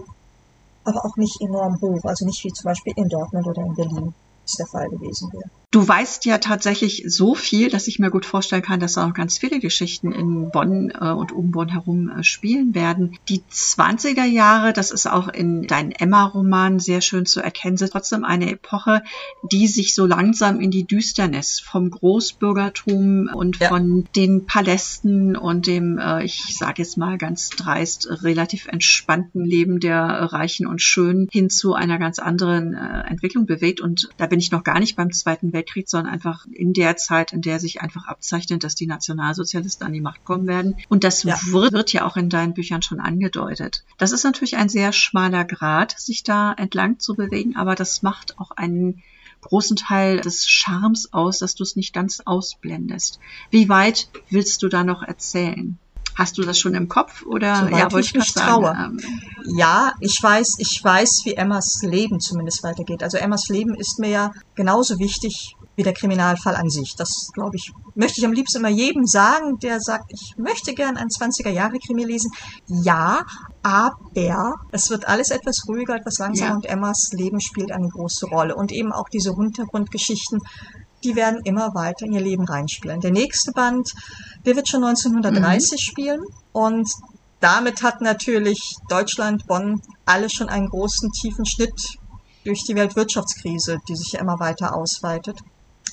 aber auch nicht enorm hoch. Also nicht wie zum Beispiel in Dortmund oder in Berlin es der Fall gewesen wäre. Du weißt ja tatsächlich so viel, dass ich mir gut vorstellen kann, dass da noch ganz viele Geschichten in Bonn äh, und um Bonn herum äh, spielen werden. Die 20er Jahre, das ist auch in deinen Emma-Roman sehr schön zu erkennen, sind trotzdem eine Epoche, die sich so langsam in die Düsternis vom Großbürgertum und ja. von den Palästen und dem, äh, ich sage jetzt mal ganz dreist, relativ entspannten Leben der Reichen und Schönen hin zu einer ganz anderen Entwicklung bewegt. Und da bin ich noch gar nicht beim Zweiten Weltkrieg Weltkrieg, sondern einfach in der Zeit, in der sich einfach abzeichnet, dass die Nationalsozialisten an die Macht kommen werden. Und das ja. Wird, wird ja auch in deinen Büchern schon angedeutet. Das ist natürlich ein sehr schmaler Grad, sich da entlang zu bewegen, aber das macht auch einen großen Teil des Charmes aus, dass du es nicht ganz ausblendest. Wie weit willst du da noch erzählen? Hast du das schon im Kopf oder Soweit ja, wollte ich mich traue. Ähm, ja, ich weiß, ich weiß, wie Emmas Leben zumindest weitergeht. Also Emmas Leben ist mir ja genauso wichtig wie der Kriminalfall an sich. Das, glaube ich, möchte ich am liebsten immer jedem sagen, der sagt, ich möchte gern ein 20er-Jahre-Krimi lesen. Ja, aber es wird alles etwas ruhiger, etwas langsamer ja. und Emmas Leben spielt eine große Rolle. Und eben auch diese Hintergrundgeschichten, die werden immer weiter in ihr Leben reinspielen. Der nächste Band, der wird schon 1930 mhm. spielen und damit hat natürlich Deutschland, Bonn, alle schon einen großen, tiefen Schnitt durch die Weltwirtschaftskrise, die sich ja immer weiter ausweitet.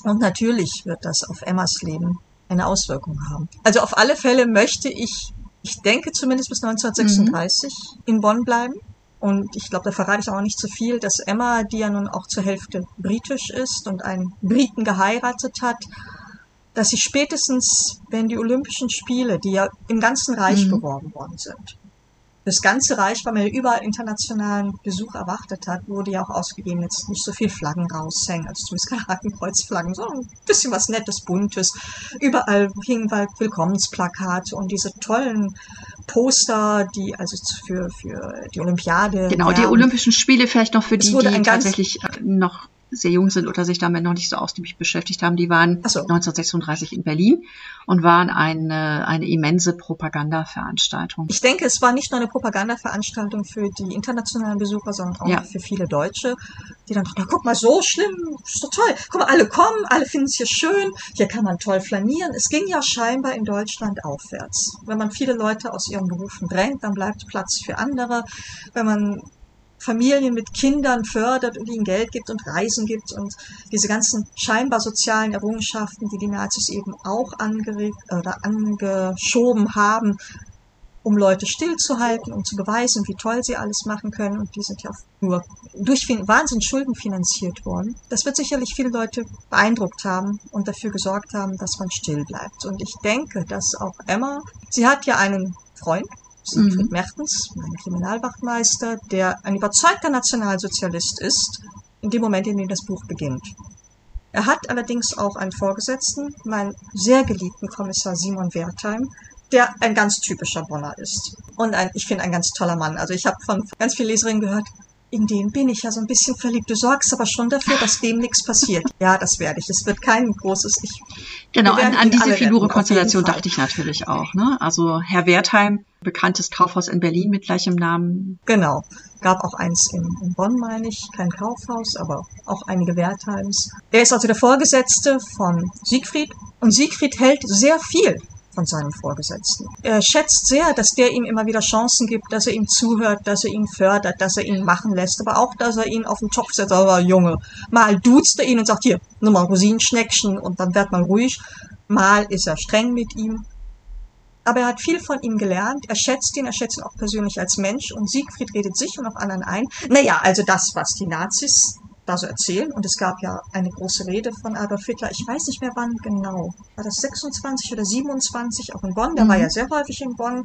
Und natürlich wird das auf Emmas Leben eine Auswirkung haben. Also auf alle Fälle möchte ich, ich denke zumindest bis 1936 mhm. in Bonn bleiben. Und ich glaube, da verrate ich auch nicht zu so viel, dass Emma, die ja nun auch zur Hälfte britisch ist und einen Briten geheiratet hat, dass sie spätestens, wenn die Olympischen Spiele, die ja im ganzen Reich mhm. beworben worden sind, das ganze Reich, weil man ja überall internationalen Besuch erwartet hat, wurde ja auch ausgegeben, jetzt nicht so viel Flaggen raushängen, also zumindest keine Hakenkreuzflaggen, sondern ein bisschen was Nettes, Buntes. Überall hingen bald Willkommensplakate und diese tollen Poster, die also für, für die Olympiade. Genau, werben. die Olympischen Spiele vielleicht noch für die, die tatsächlich noch sehr jung sind oder sich damit noch nicht so ausgiebig beschäftigt haben, die waren so. 1936 in Berlin und waren eine, eine immense Propagandaveranstaltung. Ich denke, es war nicht nur eine Propagandaveranstaltung für die internationalen Besucher, sondern auch ja. für viele Deutsche, die dann dachten, guck mal, so schlimm, ist doch toll. Guck mal, alle kommen, alle finden es hier schön, hier kann man toll flanieren. Es ging ja scheinbar in Deutschland aufwärts. Wenn man viele Leute aus ihren Berufen drängt, dann bleibt Platz für andere. Wenn man Familien mit Kindern fördert und ihnen Geld gibt und Reisen gibt und diese ganzen scheinbar sozialen Errungenschaften, die die Nazis eben auch angeregt oder angeschoben haben, um Leute stillzuhalten, um zu beweisen, wie toll sie alles machen können. Und die sind ja nur durch Wahnsinn Schulden finanziert worden. Das wird sicherlich viele Leute beeindruckt haben und dafür gesorgt haben, dass man still bleibt. Und ich denke, dass auch Emma, sie hat ja einen Freund, Siegfried mhm. Mertens, mein Kriminalwachtmeister, der ein überzeugter Nationalsozialist ist, in dem Moment, in dem das Buch beginnt. Er hat allerdings auch einen Vorgesetzten, meinen sehr geliebten Kommissar Simon Wertheim, der ein ganz typischer Bonner ist. Und ein, ich finde, ein ganz toller Mann. Also ich habe von ganz vielen Leserinnen gehört, in den bin ich ja so ein bisschen verliebt. Du sorgst aber schon dafür, dass dem nichts passiert. Ja, das werde ich. Es wird kein großes Ich. Genau, an, an diese Figurenkonstellation dachte ich natürlich auch. Ne? Also Herr Wertheim, bekanntes Kaufhaus in Berlin mit gleichem Namen. Genau. Gab auch eins in, in Bonn, meine ich. Kein Kaufhaus, aber auch einige Wertheims. Er ist also der Vorgesetzte von Siegfried. Und Siegfried hält sehr viel von seinem Vorgesetzten. Er schätzt sehr, dass der ihm immer wieder Chancen gibt, dass er ihm zuhört, dass er ihn fördert, dass er ihn machen lässt, aber auch, dass er ihn auf den Topf setzt, aber Junge, mal duzt er ihn und sagt, hier, nimm mal Rosinenschneckchen und dann wird man ruhig. Mal ist er streng mit ihm. Aber er hat viel von ihm gelernt, er schätzt ihn, er schätzt ihn auch persönlich als Mensch und Siegfried redet sich und auch anderen ein. Naja, also das, was die Nazis da so erzählen. Und es gab ja eine große Rede von Adolf Hitler. Ich weiß nicht mehr wann genau. War das 26 oder 27 auch in Bonn? Der mhm. war ja sehr häufig in Bonn,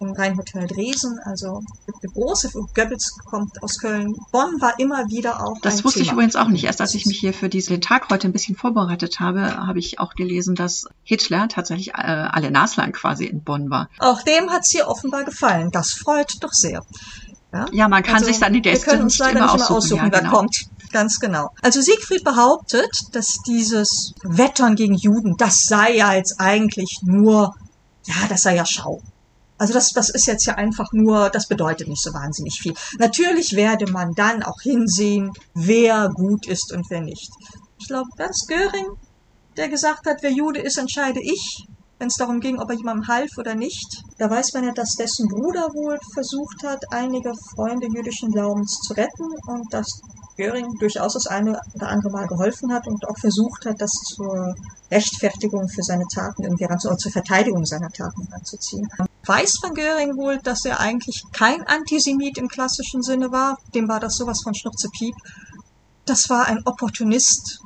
im Rheinhotel Dresden. Also eine große Goebbels kommt aus Köln. Bonn war immer wieder auch. Das wusste Thema. ich übrigens auch nicht. Erst als ich mich hier für diesen Tag heute ein bisschen vorbereitet habe, habe ich auch gelesen, dass Hitler tatsächlich äh, alle Naslang quasi in Bonn war. Auch dem hat es hier offenbar gefallen. Das freut doch sehr. Ja, ja man kann also, sich seine Gäste nicht immer, nicht aussuchen, aussuchen ja, wer genau. kommt. Ganz genau. Also Siegfried behauptet, dass dieses Wettern gegen Juden, das sei ja jetzt eigentlich nur, ja, das sei ja Schau. Also das, das ist jetzt ja einfach nur, das bedeutet nicht so wahnsinnig viel. Natürlich werde man dann auch hinsehen, wer gut ist und wer nicht. Ich glaube, das Göring, der gesagt hat, wer Jude ist, entscheide ich, wenn es darum ging, ob er jemandem half oder nicht. Da weiß man ja, dass dessen Bruder wohl versucht hat, einige Freunde jüdischen Glaubens zu retten und dass Göring durchaus das eine oder andere Mal geholfen hat und auch versucht hat, das zur Rechtfertigung für seine Taten irgendwie ranzu oder zur Verteidigung seiner Taten ranzuziehen. Weiß von Göring wohl, dass er eigentlich kein Antisemit im klassischen Sinne war. Dem war das sowas von Schnurzpiep. Das war ein Opportunist,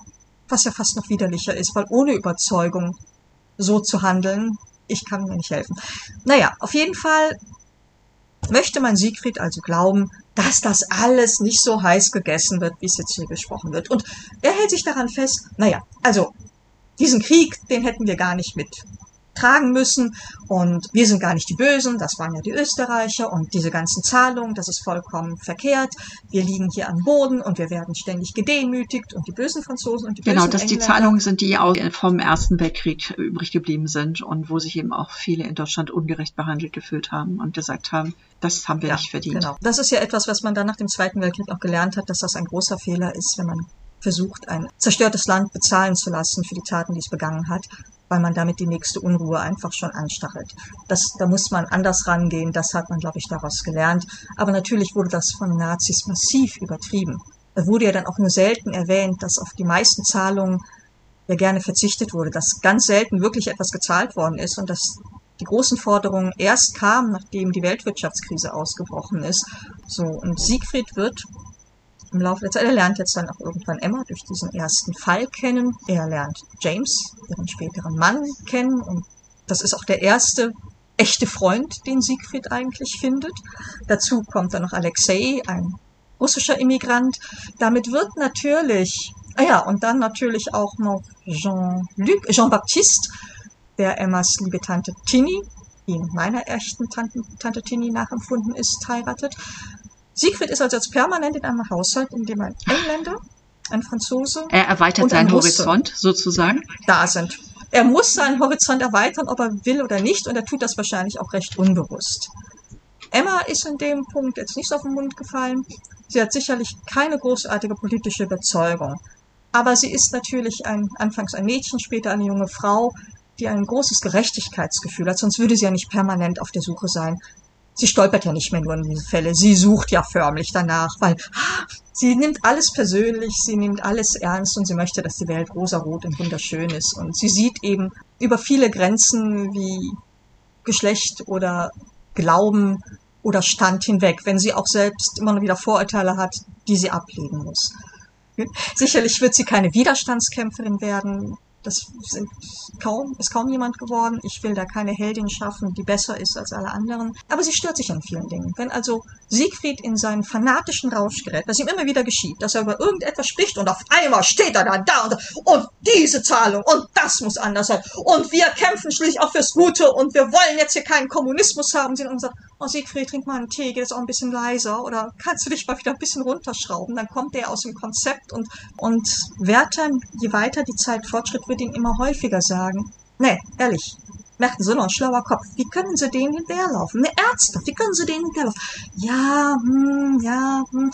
was ja fast noch widerlicher ist, weil ohne Überzeugung so zu handeln, ich kann mir nicht helfen. Naja, auf jeden Fall möchte man Siegfried also glauben, dass das alles nicht so heiß gegessen wird, wie es jetzt hier gesprochen wird. Und er hält sich daran fest, naja, also diesen Krieg, den hätten wir gar nicht mit tragen müssen und wir sind gar nicht die Bösen, das waren ja die Österreicher und diese ganzen Zahlungen, das ist vollkommen verkehrt. Wir liegen hier am Boden und wir werden ständig gedemütigt und die bösen Franzosen und die genau, bösen Genau, dass die Zahlungen sind, die vom Ersten Weltkrieg übrig geblieben sind und wo sich eben auch viele in Deutschland ungerecht behandelt gefühlt haben und gesagt haben, das haben wir ja, nicht verdient. Genau. Das ist ja etwas, was man dann nach dem Zweiten Weltkrieg auch gelernt hat, dass das ein großer Fehler ist, wenn man versucht, ein zerstörtes Land bezahlen zu lassen für die Taten, die es begangen hat weil man damit die nächste Unruhe einfach schon anstachelt. Das, da muss man anders rangehen, das hat man, glaube ich, daraus gelernt. Aber natürlich wurde das von Nazis massiv übertrieben. Da wurde ja dann auch nur selten erwähnt, dass auf die meisten Zahlungen ja gerne verzichtet wurde, dass ganz selten wirklich etwas gezahlt worden ist und dass die großen Forderungen erst kamen, nachdem die Weltwirtschaftskrise ausgebrochen ist. So, und Siegfried wird im Laufe der Zeit. Er lernt jetzt dann auch irgendwann Emma durch diesen ersten Fall kennen. Er lernt James, ihren späteren Mann, kennen und das ist auch der erste echte Freund, den Siegfried eigentlich findet. Dazu kommt dann noch Alexei, ein russischer Immigrant. Damit wird natürlich, ah ja, und dann natürlich auch noch Jean-Luc, Jean-Baptiste, der Emmas liebe Tante Tini, die meiner echten Tante, Tante Tini nachempfunden ist, heiratet. Siegfried ist also jetzt permanent in einem Haushalt, in dem ein Engländer, ein Franzose. Er erweitert seinen Horizont sozusagen. Da sind. Er muss seinen Horizont erweitern, ob er will oder nicht, und er tut das wahrscheinlich auch recht unbewusst. Emma ist in dem Punkt jetzt nicht so auf den Mund gefallen. Sie hat sicherlich keine großartige politische Überzeugung. Aber sie ist natürlich ein, anfangs ein Mädchen, später eine junge Frau, die ein großes Gerechtigkeitsgefühl hat, sonst würde sie ja nicht permanent auf der Suche sein sie stolpert ja nicht mehr nur in diese Fälle, sie sucht ja förmlich danach, weil sie nimmt alles persönlich, sie nimmt alles ernst und sie möchte, dass die Welt rosarot und wunderschön ist. Und sie sieht eben über viele Grenzen wie Geschlecht oder Glauben oder Stand hinweg, wenn sie auch selbst immer wieder Vorurteile hat, die sie ablegen muss. Sicherlich wird sie keine Widerstandskämpferin werden, das sind kaum, ist kaum jemand geworden. Ich will da keine Heldin schaffen, die besser ist als alle anderen. Aber sie stört sich an vielen Dingen. Wenn also Siegfried in seinen fanatischen Rausch gerät, was ihm immer wieder geschieht, dass er über irgendetwas spricht und auf einmal steht er dann da und, und diese Zahlung und das muss anders sein und wir kämpfen schließlich auch fürs Gute und wir wollen jetzt hier keinen Kommunismus haben, und sagt, oh Siegfried, trink mal einen Tee, geht es auch ein bisschen leiser oder kannst du dich mal wieder ein bisschen runterschrauben? Dann kommt der aus dem Konzept und, und Werther, je weiter die Zeit fortschritt, wird ihn immer häufiger sagen, nee, ehrlich, merken Sie noch ein schlauer Kopf. Wie können Sie denen hinterherlaufen? Ne, ernsthaft, wie können Sie denen hinterherlaufen? Ja, hm, ja, hm.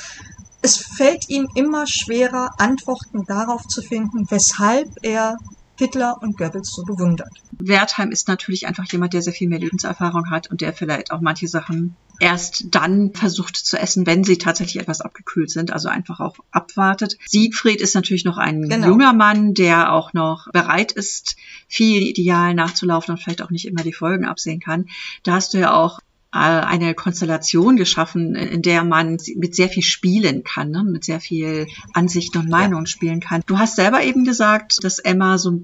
Es fällt ihm immer schwerer, Antworten darauf zu finden, weshalb er Hitler und Goebbels so bewundert. Wertheim ist natürlich einfach jemand, der sehr viel mehr Lebenserfahrung hat und der vielleicht auch manche Sachen erst dann versucht zu essen, wenn sie tatsächlich etwas abgekühlt sind, also einfach auch abwartet. Siegfried ist natürlich noch ein genau. junger Mann, der auch noch bereit ist, viel Ideal nachzulaufen und vielleicht auch nicht immer die Folgen absehen kann. Da hast du ja auch eine Konstellation geschaffen, in der man mit sehr viel spielen kann, ne? mit sehr viel Ansichten und Meinungen ja. spielen kann. Du hast selber eben gesagt, dass Emma so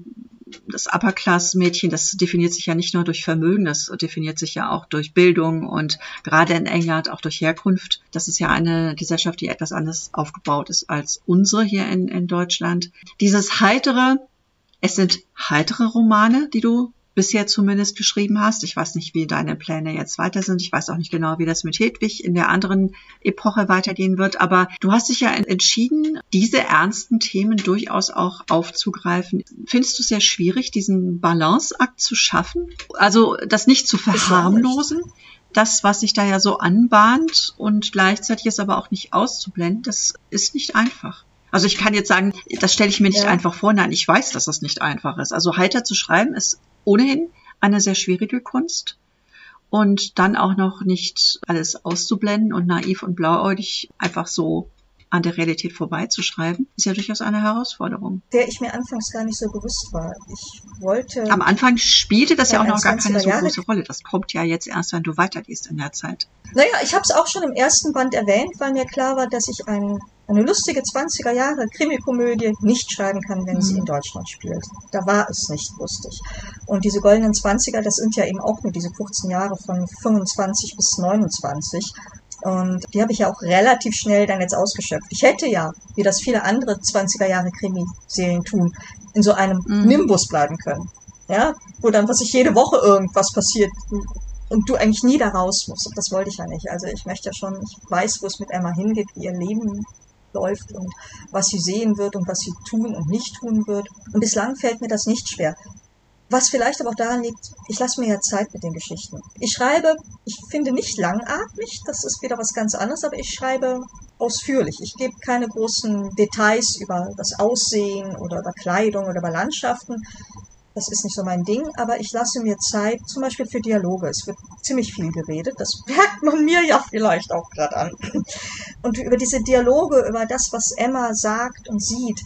das Upper-Class-Mädchen, das definiert sich ja nicht nur durch Vermögen, das definiert sich ja auch durch Bildung und gerade in England auch durch Herkunft. Das ist ja eine Gesellschaft, die etwas anders aufgebaut ist als unsere hier in, in Deutschland. Dieses heitere, es sind heitere Romane, die du bisher zumindest geschrieben hast. Ich weiß nicht, wie deine Pläne jetzt weiter sind. Ich weiß auch nicht genau, wie das mit Hedwig in der anderen Epoche weitergehen wird. Aber du hast dich ja entschieden, diese ernsten Themen durchaus auch aufzugreifen. Findest du es sehr schwierig, diesen Balanceakt zu schaffen? Also das nicht zu verharmlosen? Das, was sich da ja so anbahnt und gleichzeitig es aber auch nicht auszublenden, das ist nicht einfach. Also ich kann jetzt sagen, das stelle ich mir nicht ja. einfach vor. Nein, ich weiß, dass das nicht einfach ist. Also heiter zu schreiben ist ohnehin eine sehr schwierige Kunst. Und dann auch noch nicht alles auszublenden und naiv und blauäugig einfach so an der Realität vorbeizuschreiben, ist ja durchaus eine Herausforderung. Der ich mir anfangs gar nicht so bewusst war. Ich wollte. Am Anfang spielte das ja auch noch gar keine so große Rolle. Das kommt ja jetzt erst, wenn du weitergehst in der Zeit. Naja, ich habe es auch schon im ersten Band erwähnt, weil mir klar war, dass ich ein eine lustige 20er Jahre Krimikomödie nicht schreiben kann, wenn sie mhm. in Deutschland spielt. Da war es nicht lustig. Und diese goldenen 20er, das sind ja eben auch nur diese kurzen Jahre von 25 bis 29. Und die habe ich ja auch relativ schnell dann jetzt ausgeschöpft. Ich hätte ja, wie das viele andere 20er Jahre Krimiserien tun, in so einem mhm. Nimbus bleiben können. Ja, wo dann, was ich jede Woche irgendwas passiert und du eigentlich nie da raus musst. Das wollte ich ja nicht. Also ich möchte ja schon, ich weiß, wo es mit Emma hingeht, wie ihr Leben läuft und was sie sehen wird und was sie tun und nicht tun wird. Und bislang fällt mir das nicht schwer. Was vielleicht aber auch daran liegt, ich lasse mir ja Zeit mit den Geschichten. Ich schreibe, ich finde nicht langatmig, das ist wieder was ganz anderes, aber ich schreibe ausführlich. Ich gebe keine großen Details über das Aussehen oder über Kleidung oder über Landschaften. Das ist nicht so mein Ding, aber ich lasse mir Zeit, zum Beispiel für Dialoge. Es wird ziemlich viel geredet, das merkt man mir ja vielleicht auch gerade an. Und über diese Dialoge, über das, was Emma sagt und sieht,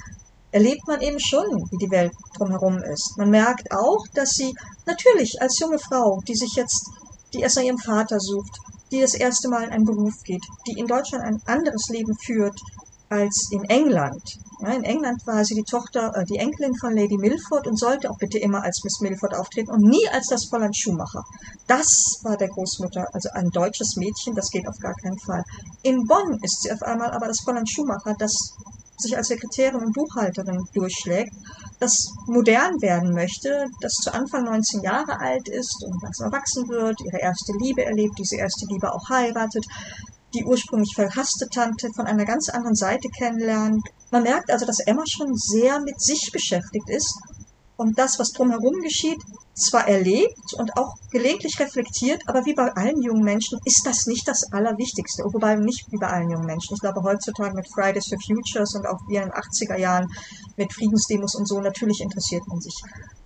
erlebt man eben schon, wie die Welt drumherum ist. Man merkt auch, dass sie natürlich als junge Frau, die sich jetzt, die erst nach ihrem Vater sucht, die das erste Mal in einen Beruf geht, die in Deutschland ein anderes Leben führt als in England, ja, in England war sie die Tochter, äh, die Enkelin von Lady Milford und sollte auch bitte immer als Miss Milford auftreten und nie als das Fräulein Schumacher. Das war der Großmutter, also ein deutsches Mädchen, das geht auf gar keinen Fall. In Bonn ist sie auf einmal aber das Fräulein Schumacher, das sich als Sekretärin und Buchhalterin durchschlägt, das modern werden möchte, das zu Anfang 19 Jahre alt ist und langsam erwachsen wird, ihre erste Liebe erlebt, diese erste Liebe auch heiratet, die ursprünglich verhasste Tante von einer ganz anderen Seite kennenlernt. Man merkt also, dass Emma schon sehr mit sich beschäftigt ist und das, was drumherum geschieht, zwar erlebt und auch gelegentlich reflektiert, aber wie bei allen jungen Menschen ist das nicht das Allerwichtigste. Wobei nicht wie bei allen jungen Menschen. Ich glaube, heutzutage mit Fridays for Futures und auch wie in den 80er Jahren mit Friedensdemos und so, natürlich interessiert man sich.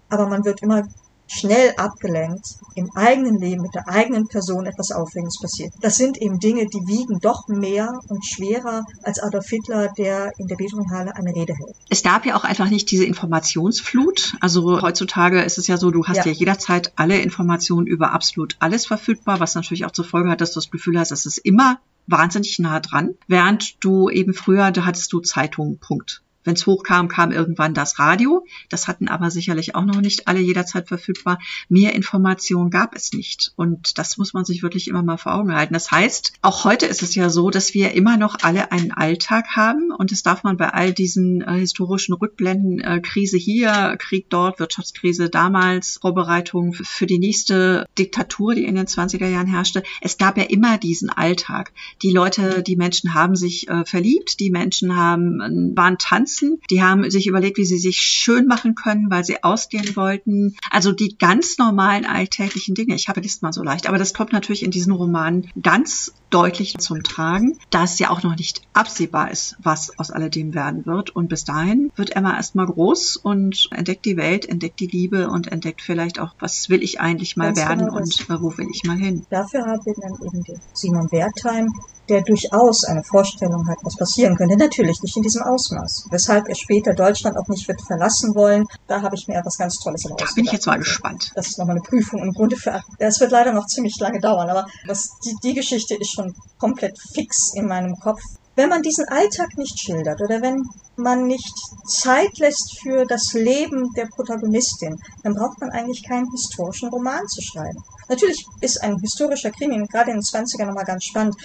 Aber man wird immer schnell abgelenkt, im eigenen Leben mit der eigenen Person etwas Aufregendes passiert. Das sind eben Dinge, die wiegen doch mehr und schwerer als Adolf Hitler, der in der Beethovenhalle eine Rede hält. Es gab ja auch einfach nicht diese Informationsflut. Also heutzutage ist es ja so, du hast ja, ja jederzeit alle Informationen über absolut alles verfügbar, was natürlich auch zur Folge hat, dass du das Gefühl hast, dass es immer wahnsinnig nah dran. Während du eben früher, da hattest du Zeitungen, Punkt. Wenn es hochkam, kam irgendwann das Radio. Das hatten aber sicherlich auch noch nicht alle jederzeit verfügbar. Mehr Informationen gab es nicht. Und das muss man sich wirklich immer mal vor Augen halten. Das heißt, auch heute ist es ja so, dass wir immer noch alle einen Alltag haben. Und das darf man bei all diesen äh, historischen Rückblenden, äh, Krise hier, Krieg dort, Wirtschaftskrise damals, Vorbereitung für die nächste Diktatur, die in den 20er Jahren herrschte. Es gab ja immer diesen Alltag. Die Leute, die Menschen haben sich äh, verliebt, die Menschen haben, äh, waren tanzen Grenzen. Die haben sich überlegt, wie sie sich schön machen können, weil sie ausgehen wollten. Also die ganz normalen alltäglichen Dinge. Ich habe das mal so leicht, aber das kommt natürlich in diesen Romanen ganz deutlich zum Tragen, da es ja auch noch nicht absehbar ist, was aus alledem werden wird. Und bis dahin wird Emma erstmal groß und entdeckt die Welt, entdeckt die Liebe und entdeckt vielleicht auch, was will ich eigentlich mal Ganz werden genau und äh, wo will ich mal hin. Dafür haben wir dann eben den Simon Wertheim der durchaus eine Vorstellung hat, was passieren könnte. Natürlich nicht in diesem Ausmaß. Weshalb er später Deutschland auch nicht wird verlassen wollen, da habe ich mir etwas ganz Tolles Da bin ich jetzt mal gespannt. Das ist nochmal eine Prüfung im Grunde für, es wird leider noch ziemlich lange dauern, aber das, die, die Geschichte ist schon komplett fix in meinem Kopf. Wenn man diesen Alltag nicht schildert oder wenn man nicht Zeit lässt für das Leben der Protagonistin, dann braucht man eigentlich keinen historischen Roman zu schreiben. Natürlich ist ein historischer Krimi, gerade in den 20ern nochmal ganz spannend,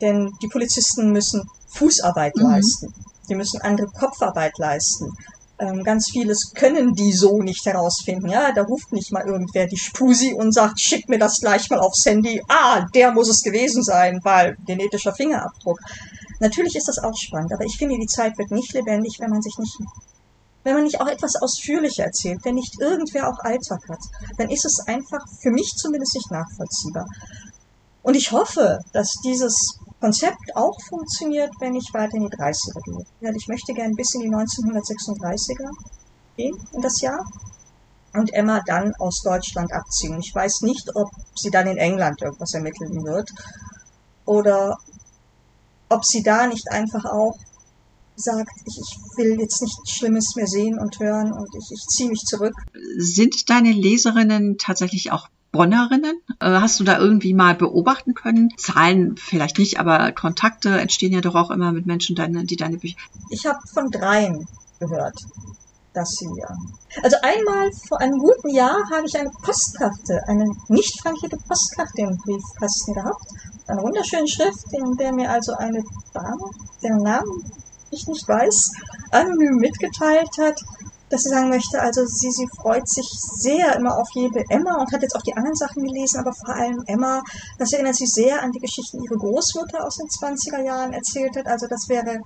denn die Polizisten müssen Fußarbeit mhm. leisten. Die müssen andere Kopfarbeit leisten. Ähm, ganz vieles können die so nicht herausfinden. Ja, da ruft nicht mal irgendwer die Spusi und sagt, schick mir das gleich mal aufs Handy. Ah, der muss es gewesen sein, weil genetischer Fingerabdruck. Natürlich ist das auch spannend, aber ich finde, die Zeit wird nicht lebendig, wenn man sich nicht wenn man nicht auch etwas ausführlicher erzählt, wenn nicht irgendwer auch Alltag hat, dann ist es einfach für mich zumindest nicht nachvollziehbar. Und ich hoffe, dass dieses Konzept auch funktioniert, wenn ich weiter in die 30er gehe. Ich möchte gerne bis in die 1936er gehen, in das Jahr. Und Emma dann aus Deutschland abziehen. Ich weiß nicht, ob sie dann in England irgendwas ermitteln wird. Oder ob sie da nicht einfach auch sagt, ich, ich will jetzt nichts Schlimmes mehr sehen und hören und ich, ich ziehe mich zurück. Sind deine Leserinnen tatsächlich auch Bonnerinnen? Äh, hast du da irgendwie mal beobachten können? Zahlen vielleicht nicht, aber Kontakte entstehen ja doch auch immer mit Menschen, die deine Bücher. Ich habe von dreien gehört, dass sie ja. Also einmal vor einem guten Jahr habe ich eine Postkarte, eine nicht frankierte Postkarte im Briefkasten gehabt. Eine wunderschöne Schrift, in der mir also eine Dame, deren Namen ich nicht weiß, anonym mitgeteilt hat, dass sie sagen möchte, also sie, sie freut sich sehr immer auf jede Emma und hat jetzt auch die anderen Sachen gelesen, aber vor allem Emma, das erinnert sich sehr an die Geschichten ihrer Großmutter aus den 20er Jahren erzählt hat. Also das wäre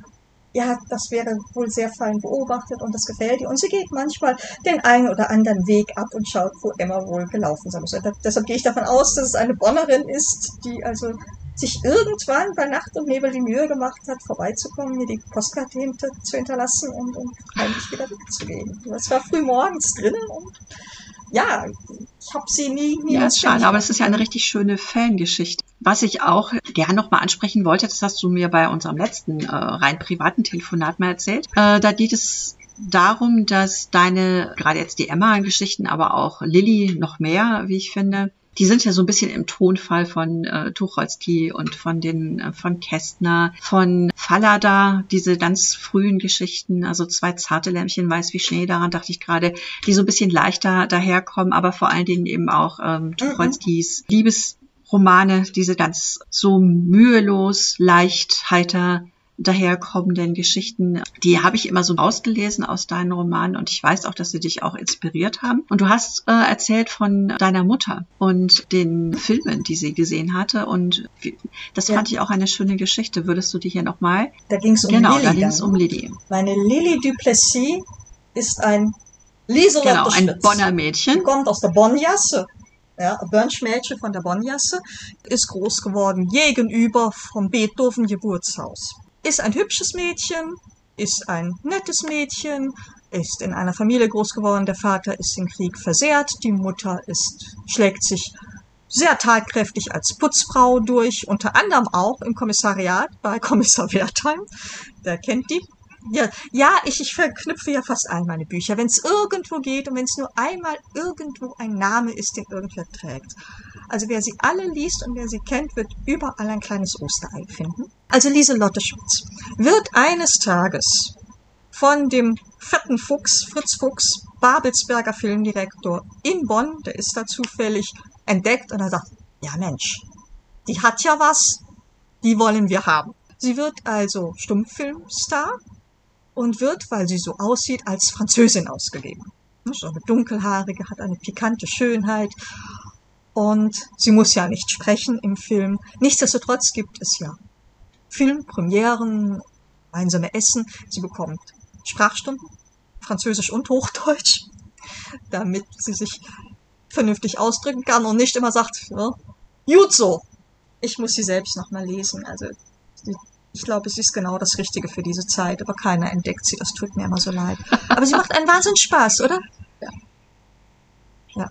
ja, das wäre wohl sehr fein beobachtet und das gefällt ihr. Und sie geht manchmal den einen oder anderen Weg ab und schaut, wo Emma wohl gelaufen sein muss. Und deshalb gehe ich davon aus, dass es eine Bonnerin ist, die also sich irgendwann bei Nacht und Nebel die Mühe gemacht hat, vorbeizukommen, mir die Postkarte hinter, zu hinterlassen und, und heimlich wieder wegzugehen. Das war früh morgens drinnen und ja, ich habe sie nie, nie. Ja, ist schade, aber es ist ja eine richtig schöne Fangeschichte. Was ich auch gerne nochmal ansprechen wollte, das hast du mir bei unserem letzten äh, rein privaten Telefonat mal erzählt. Äh, da geht es darum, dass deine, gerade jetzt die Emma-Geschichten, aber auch Lilly noch mehr, wie ich finde, die sind ja so ein bisschen im Tonfall von äh, Tucholsky und von den äh, von Kästner, von Fallada, diese ganz frühen Geschichten, also zwei zarte Lämpchen weiß wie Schnee, daran dachte ich gerade, die so ein bisschen leichter daherkommen, aber vor allen Dingen eben auch ähm, mhm. Tucholskys mhm. Liebesromane, diese ganz so mühelos, leicht, heiter daherkommenden Geschichten, die habe ich immer so ausgelesen aus deinen Romanen und ich weiß auch, dass sie dich auch inspiriert haben. Und du hast äh, erzählt von deiner Mutter und den Filmen, die sie gesehen hatte und das ja. fand ich auch eine schöne Geschichte. Würdest du die hier nochmal? Da ging es um genau, Lilly. Genau, da ging es um Lilly. Meine Lilly Duplessis ist ein Lieselotte Genau, ein Bonner Mädchen. Die kommt aus der Bonnjasse. Ja, Bönsch-Mädchen von der Bonnjasse ist groß geworden gegenüber vom Beethoven Geburtshaus ist ein hübsches Mädchen, ist ein nettes Mädchen, ist in einer Familie groß geworden, der Vater ist im Krieg versehrt, die Mutter ist, schlägt sich sehr tatkräftig als Putzfrau durch, unter anderem auch im Kommissariat bei Kommissar Wertheim. Der kennt die. Ja, ja ich, ich verknüpfe ja fast all meine Bücher, wenn es irgendwo geht und wenn es nur einmal irgendwo ein Name ist, den irgendwer trägt. Also wer sie alle liest und wer sie kennt, wird überall ein kleines Osterei finden. Also Lieselotte Schutz wird eines Tages von dem fetten Fuchs, Fritz Fuchs, Babelsberger Filmdirektor in Bonn, der ist da zufällig entdeckt und er sagt, ja Mensch, die hat ja was, die wollen wir haben. Sie wird also Stummfilmstar und wird, weil sie so aussieht, als Französin ausgegeben. So eine dunkelhaarige, hat eine pikante Schönheit und sie muss ja nicht sprechen im Film. Nichtsdestotrotz gibt es ja Filmpremieren, gemeinsame Essen. Sie bekommt Sprachstunden, Französisch und Hochdeutsch, damit sie sich vernünftig ausdrücken kann und nicht immer sagt, ja, gut so. Ich muss sie selbst nochmal lesen. Also ich glaube, es ist genau das Richtige für diese Zeit, aber keiner entdeckt sie. Das tut mir immer so leid. Aber sie macht einen Wahnsinn Spaß, oder? Ja. Ja.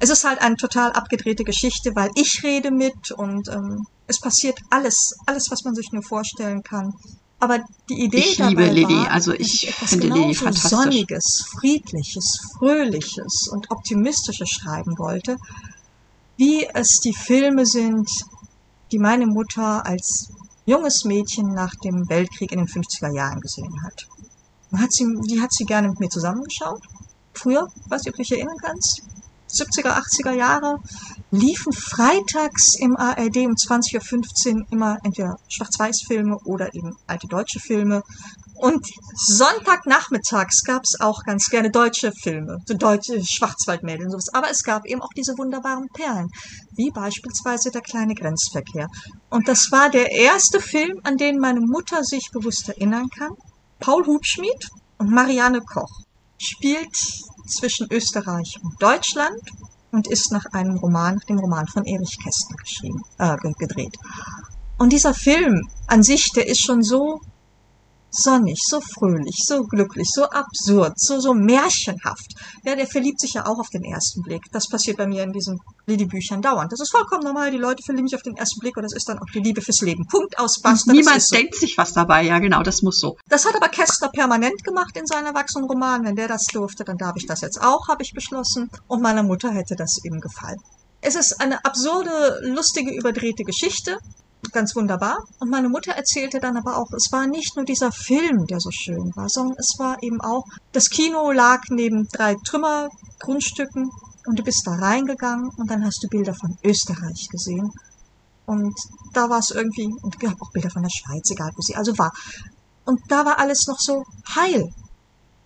Es ist halt eine total abgedrehte Geschichte, weil ich rede mit und ähm, es passiert alles, alles, was man sich nur vorstellen kann. Aber die Idee ich dabei liebe Lilly, war, also ich finde Lilly fantastisch. Sonniges, friedliches, fröhliches und optimistisches schreiben wollte, wie es die Filme sind, die meine Mutter als junges Mädchen nach dem Weltkrieg in den 50er Jahren gesehen hat. Hat sie, die hat sie gerne mit mir zusammengeschaut. Früher, weiß ich, ob du dich erinnern kannst. 70er, 80er Jahre liefen freitags im ARD um 20.15 Uhr immer entweder Schwarz-Weiß-Filme oder eben alte deutsche Filme. Und Sonntagnachmittags gab es auch ganz gerne deutsche Filme, so deutsche Schwarzwaldmädel und sowas. Aber es gab eben auch diese wunderbaren Perlen, wie beispielsweise der kleine Grenzverkehr. Und das war der erste Film, an den meine Mutter sich bewusst erinnern kann. Paul Hubschmied und Marianne Koch spielt zwischen Österreich und Deutschland und ist nach einem Roman, nach dem Roman von Erich Kästner geschrieben, äh, gedreht. Und dieser Film an sich, der ist schon so sonnig, so fröhlich, so glücklich, so absurd, so, so märchenhaft. Ja, der verliebt sich ja auch auf den ersten Blick. Das passiert bei mir in diesen Lilly-Büchern dauernd. Das ist vollkommen normal. Die Leute verlieben sich auf den ersten Blick und das ist dann auch die Liebe fürs Leben. Punkt aus Basta. Niemand so. denkt sich was dabei. Ja, genau, das muss so. Das hat aber Kästner permanent gemacht in seinen Erwachsenenromanen. Wenn der das durfte, dann darf ich das jetzt auch, habe ich beschlossen. Und meiner Mutter hätte das eben gefallen. Es ist eine absurde, lustige, überdrehte Geschichte ganz wunderbar. Und meine Mutter erzählte dann aber auch, es war nicht nur dieser Film, der so schön war, sondern es war eben auch, das Kino lag neben drei Trümmergrundstücken und du bist da reingegangen und dann hast du Bilder von Österreich gesehen. Und da war es irgendwie, und es gab auch Bilder von der Schweiz, egal wo sie also war. Und da war alles noch so heil.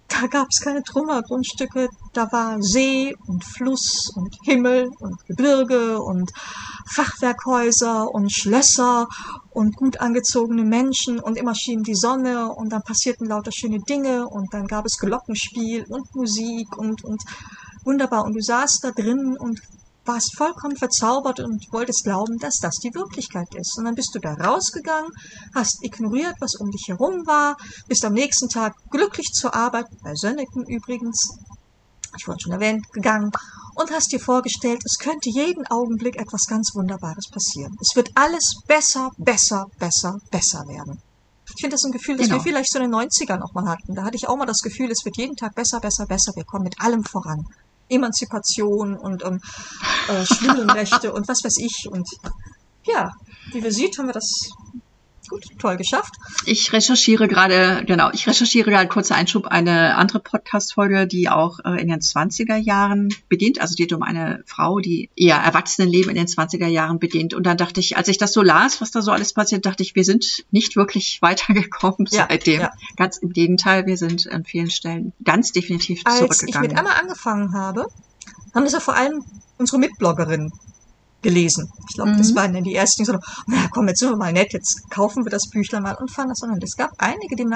Da gab es keine Trümmergrundstücke, da war See und Fluss und Himmel und Gebirge und Fachwerkhäuser und Schlösser und gut angezogene Menschen und immer schien die Sonne und dann passierten lauter schöne Dinge und dann gab es Glockenspiel und Musik und, und wunderbar. Und du saßt da drin und warst vollkommen verzaubert und wolltest glauben, dass das die Wirklichkeit ist. Und dann bist du da rausgegangen, hast ignoriert, was um dich herum war, bist am nächsten Tag glücklich zur Arbeit, bei Sönneken übrigens, ich wurde schon erwähnt, gegangen und hast dir vorgestellt, es könnte jeden Augenblick etwas ganz Wunderbares passieren. Es wird alles besser, besser, besser, besser werden. Ich finde das ein Gefühl, das genau. wir vielleicht so in den 90ern auch mal hatten. Da hatte ich auch mal das Gefühl, es wird jeden Tag besser, besser, besser. Wir kommen mit allem voran. Emanzipation und ähm, äh, Schwulenrechte und was weiß ich. Und ja, wie wir sieht, haben wir das gut, toll geschafft. Ich recherchiere gerade, genau, ich recherchiere gerade kurzer Einschub eine andere Podcast-Folge, die auch äh, in den 20er Jahren beginnt. Also geht um eine Frau, die ihr Erwachsenenleben in den 20er Jahren beginnt. Und dann dachte ich, als ich das so las, was da so alles passiert, dachte ich, wir sind nicht wirklich weitergekommen ja, seitdem. Ja. Ganz im Gegenteil, wir sind an vielen Stellen ganz definitiv als zurückgegangen. Als ich mit Emma angefangen habe, haben das ja vor allem unsere Mitbloggerinnen gelesen. Ich glaube, mhm. das waren dann die ersten, die so, na komm, jetzt sind wir mal nett, jetzt kaufen wir das Büchlein mal und fanden das an. Und es gab einige, die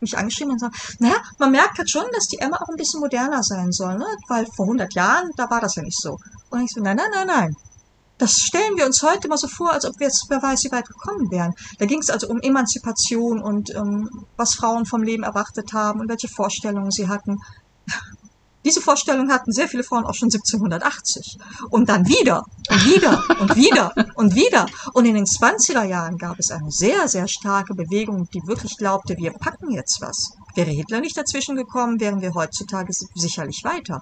mich angeschrieben haben und sagen, naja, man merkt halt schon, dass die Emma auch ein bisschen moderner sein soll, ne? weil vor 100 Jahren, da war das ja nicht so. Und ich so, nein, nein, nein, nein. Das stellen wir uns heute mal so vor, als ob wir jetzt, wer weiß, wie weit gekommen wären. Da ging es also um Emanzipation und ähm, was Frauen vom Leben erwartet haben und welche Vorstellungen sie hatten. Diese Vorstellung hatten sehr viele Frauen auch schon 1780. Und dann wieder und wieder und wieder und wieder. Und in den 20er Jahren gab es eine sehr, sehr starke Bewegung, die wirklich glaubte, wir packen jetzt was. Wäre Hitler nicht dazwischen gekommen, wären wir heutzutage sicherlich weiter.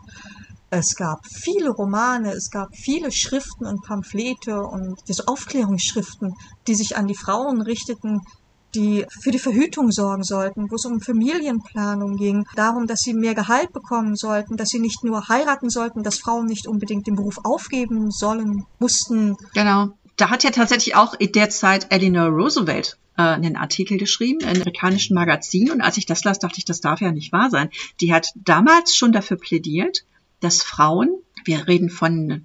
Es gab viele Romane, es gab viele Schriften und Pamphlete und diese Aufklärungsschriften, die sich an die Frauen richteten, die für die Verhütung sorgen sollten, wo es um Familienplanung ging, darum, dass sie mehr Gehalt bekommen sollten, dass sie nicht nur heiraten sollten, dass Frauen nicht unbedingt den Beruf aufgeben sollen, mussten. Genau. Da hat ja tatsächlich auch in der Zeit Eleanor Roosevelt äh, einen Artikel geschrieben in amerikanischen Magazin. Und als ich das las, dachte ich, das darf ja nicht wahr sein. Die hat damals schon dafür plädiert, dass Frauen, wir reden von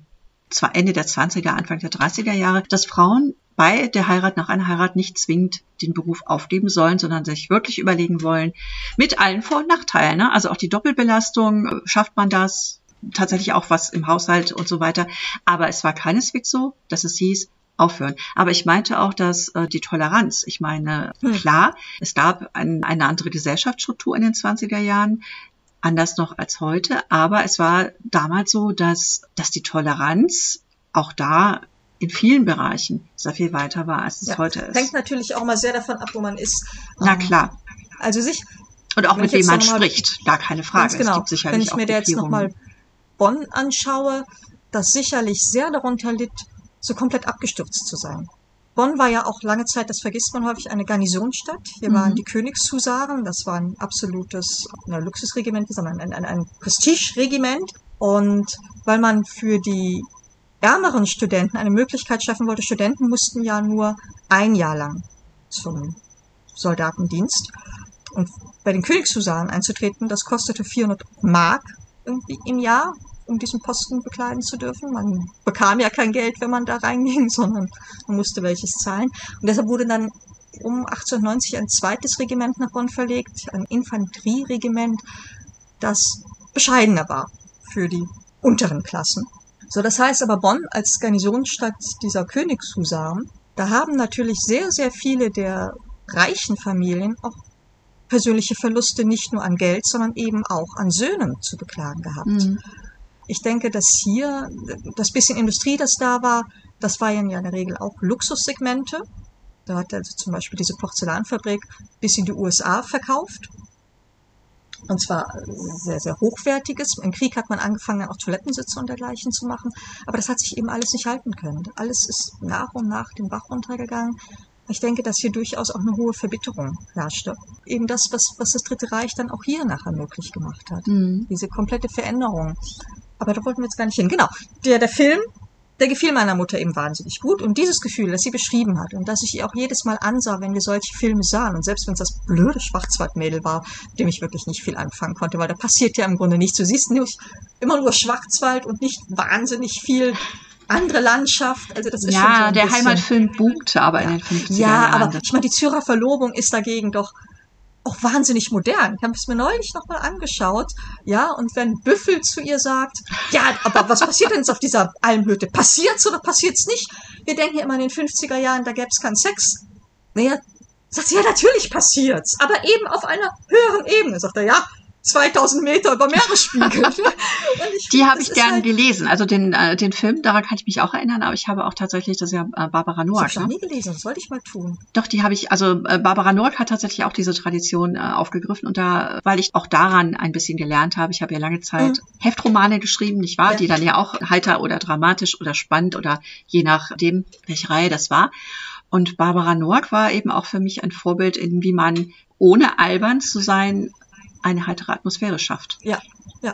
zwar Ende der 20er, Anfang der 30er Jahre, dass Frauen bei der Heirat nach einer Heirat nicht zwingend den Beruf aufgeben sollen, sondern sich wirklich überlegen wollen, mit allen Vor- und Nachteilen. Ne? Also auch die Doppelbelastung, äh, schafft man das, tatsächlich auch was im Haushalt und so weiter. Aber es war keineswegs so, dass es hieß, aufhören. Aber ich meinte auch, dass äh, die Toleranz, ich meine, hm. klar, es gab ein, eine andere Gesellschaftsstruktur in den 20er Jahren, anders noch als heute, aber es war damals so, dass, dass die Toleranz auch da in vielen Bereichen sehr viel weiter war, als es ja, heute ist. Hängt natürlich auch mal sehr davon ab, wo man ist. Na ähm, klar. Also sich. Und auch mit wem man spricht, gar keine Frage. Genau. Es gibt sicherlich Wenn ich mir jetzt nochmal Bonn anschaue, das sicherlich sehr darunter litt, so komplett abgestürzt zu sein. Bonn war ja auch lange Zeit, das vergisst man häufig, eine Garnisonstadt. Hier mhm. waren die Königshusaren, das war ein absolutes ne, Luxusregiment, sondern ein, ein, ein Prestigeregiment. Und weil man für die ärmeren Studenten eine Möglichkeit schaffen wollte, Studenten mussten ja nur ein Jahr lang zum Soldatendienst. Und bei den Königshusaren einzutreten, das kostete 400 Mark irgendwie im Jahr um diesen Posten bekleiden zu dürfen. Man bekam ja kein Geld, wenn man da reinging, sondern man musste welches zahlen. Und deshalb wurde dann um 1890 ein zweites Regiment nach Bonn verlegt, ein Infanterieregiment, das bescheidener war für die unteren Klassen. So, das heißt aber Bonn als Garnisonsstadt dieser Königshusaren, da haben natürlich sehr, sehr viele der reichen Familien auch persönliche Verluste nicht nur an Geld, sondern eben auch an Söhnen zu beklagen gehabt. Mhm. Ich denke, dass hier das bisschen Industrie, das da war, das waren ja in der Regel auch Luxussegmente. Da hat also zum Beispiel diese Porzellanfabrik bis in die USA verkauft. Und zwar sehr, sehr hochwertiges. Im Krieg hat man angefangen, auch Toilettensitze und dergleichen zu machen. Aber das hat sich eben alles nicht halten können. Alles ist nach und nach den Bach runtergegangen. Ich denke, dass hier durchaus auch eine hohe Verbitterung herrschte. Eben das, was, was das Dritte Reich dann auch hier nachher möglich gemacht hat. Mhm. Diese komplette Veränderung. Aber da wollten wir jetzt gar nicht hin. Genau. Der, der Film, der gefiel meiner Mutter eben wahnsinnig gut. Und dieses Gefühl, das sie beschrieben hat und das ich ihr auch jedes Mal ansah, wenn wir solche Filme sahen, und selbst wenn es das blöde Schwarzwaldmädel war, mit dem ich wirklich nicht viel anfangen konnte, weil da passiert ja im Grunde nichts. Du siehst nicht immer nur Schwarzwald und nicht wahnsinnig viel andere Landschaft. Also das ist ja, schon so der bisschen, Heimatfilm boomte aber ja. in den 50er ja, Jahren. Ja, aber ich meine, die Zürer Verlobung ist dagegen doch auch wahnsinnig modern. Ich habe es mir neulich nochmal angeschaut, ja, und wenn Büffel zu ihr sagt, ja, aber was passiert denn jetzt auf dieser Almhütte? Passiert's oder passiert's nicht? Wir denken ja immer in den 50er Jahren, da gäbe es keinen Sex. Naja, sagt sie, ja, natürlich passiert's, aber eben auf einer höheren Ebene. Sagt er, ja, 2000 Meter über Meeresspiegel. die habe ich gern halt gelesen. Also den, äh, den Film, daran kann ich mich auch erinnern, aber ich habe auch tatsächlich, das ist ja äh, Barbara Noack. Das habe ich ne? nie gelesen, das sollte ich mal tun. Doch, die habe ich, also äh, Barbara Noack hat tatsächlich auch diese Tradition äh, aufgegriffen und da, weil ich auch daran ein bisschen gelernt habe, ich habe ja lange Zeit mhm. Heftromane geschrieben, nicht wahr? Ja. Die dann ja auch heiter oder dramatisch oder spannend oder je nachdem, welche Reihe das war. Und Barbara Noack war eben auch für mich ein Vorbild, in wie man ohne albern zu sein eine heitere Atmosphäre schafft. Ja, ja.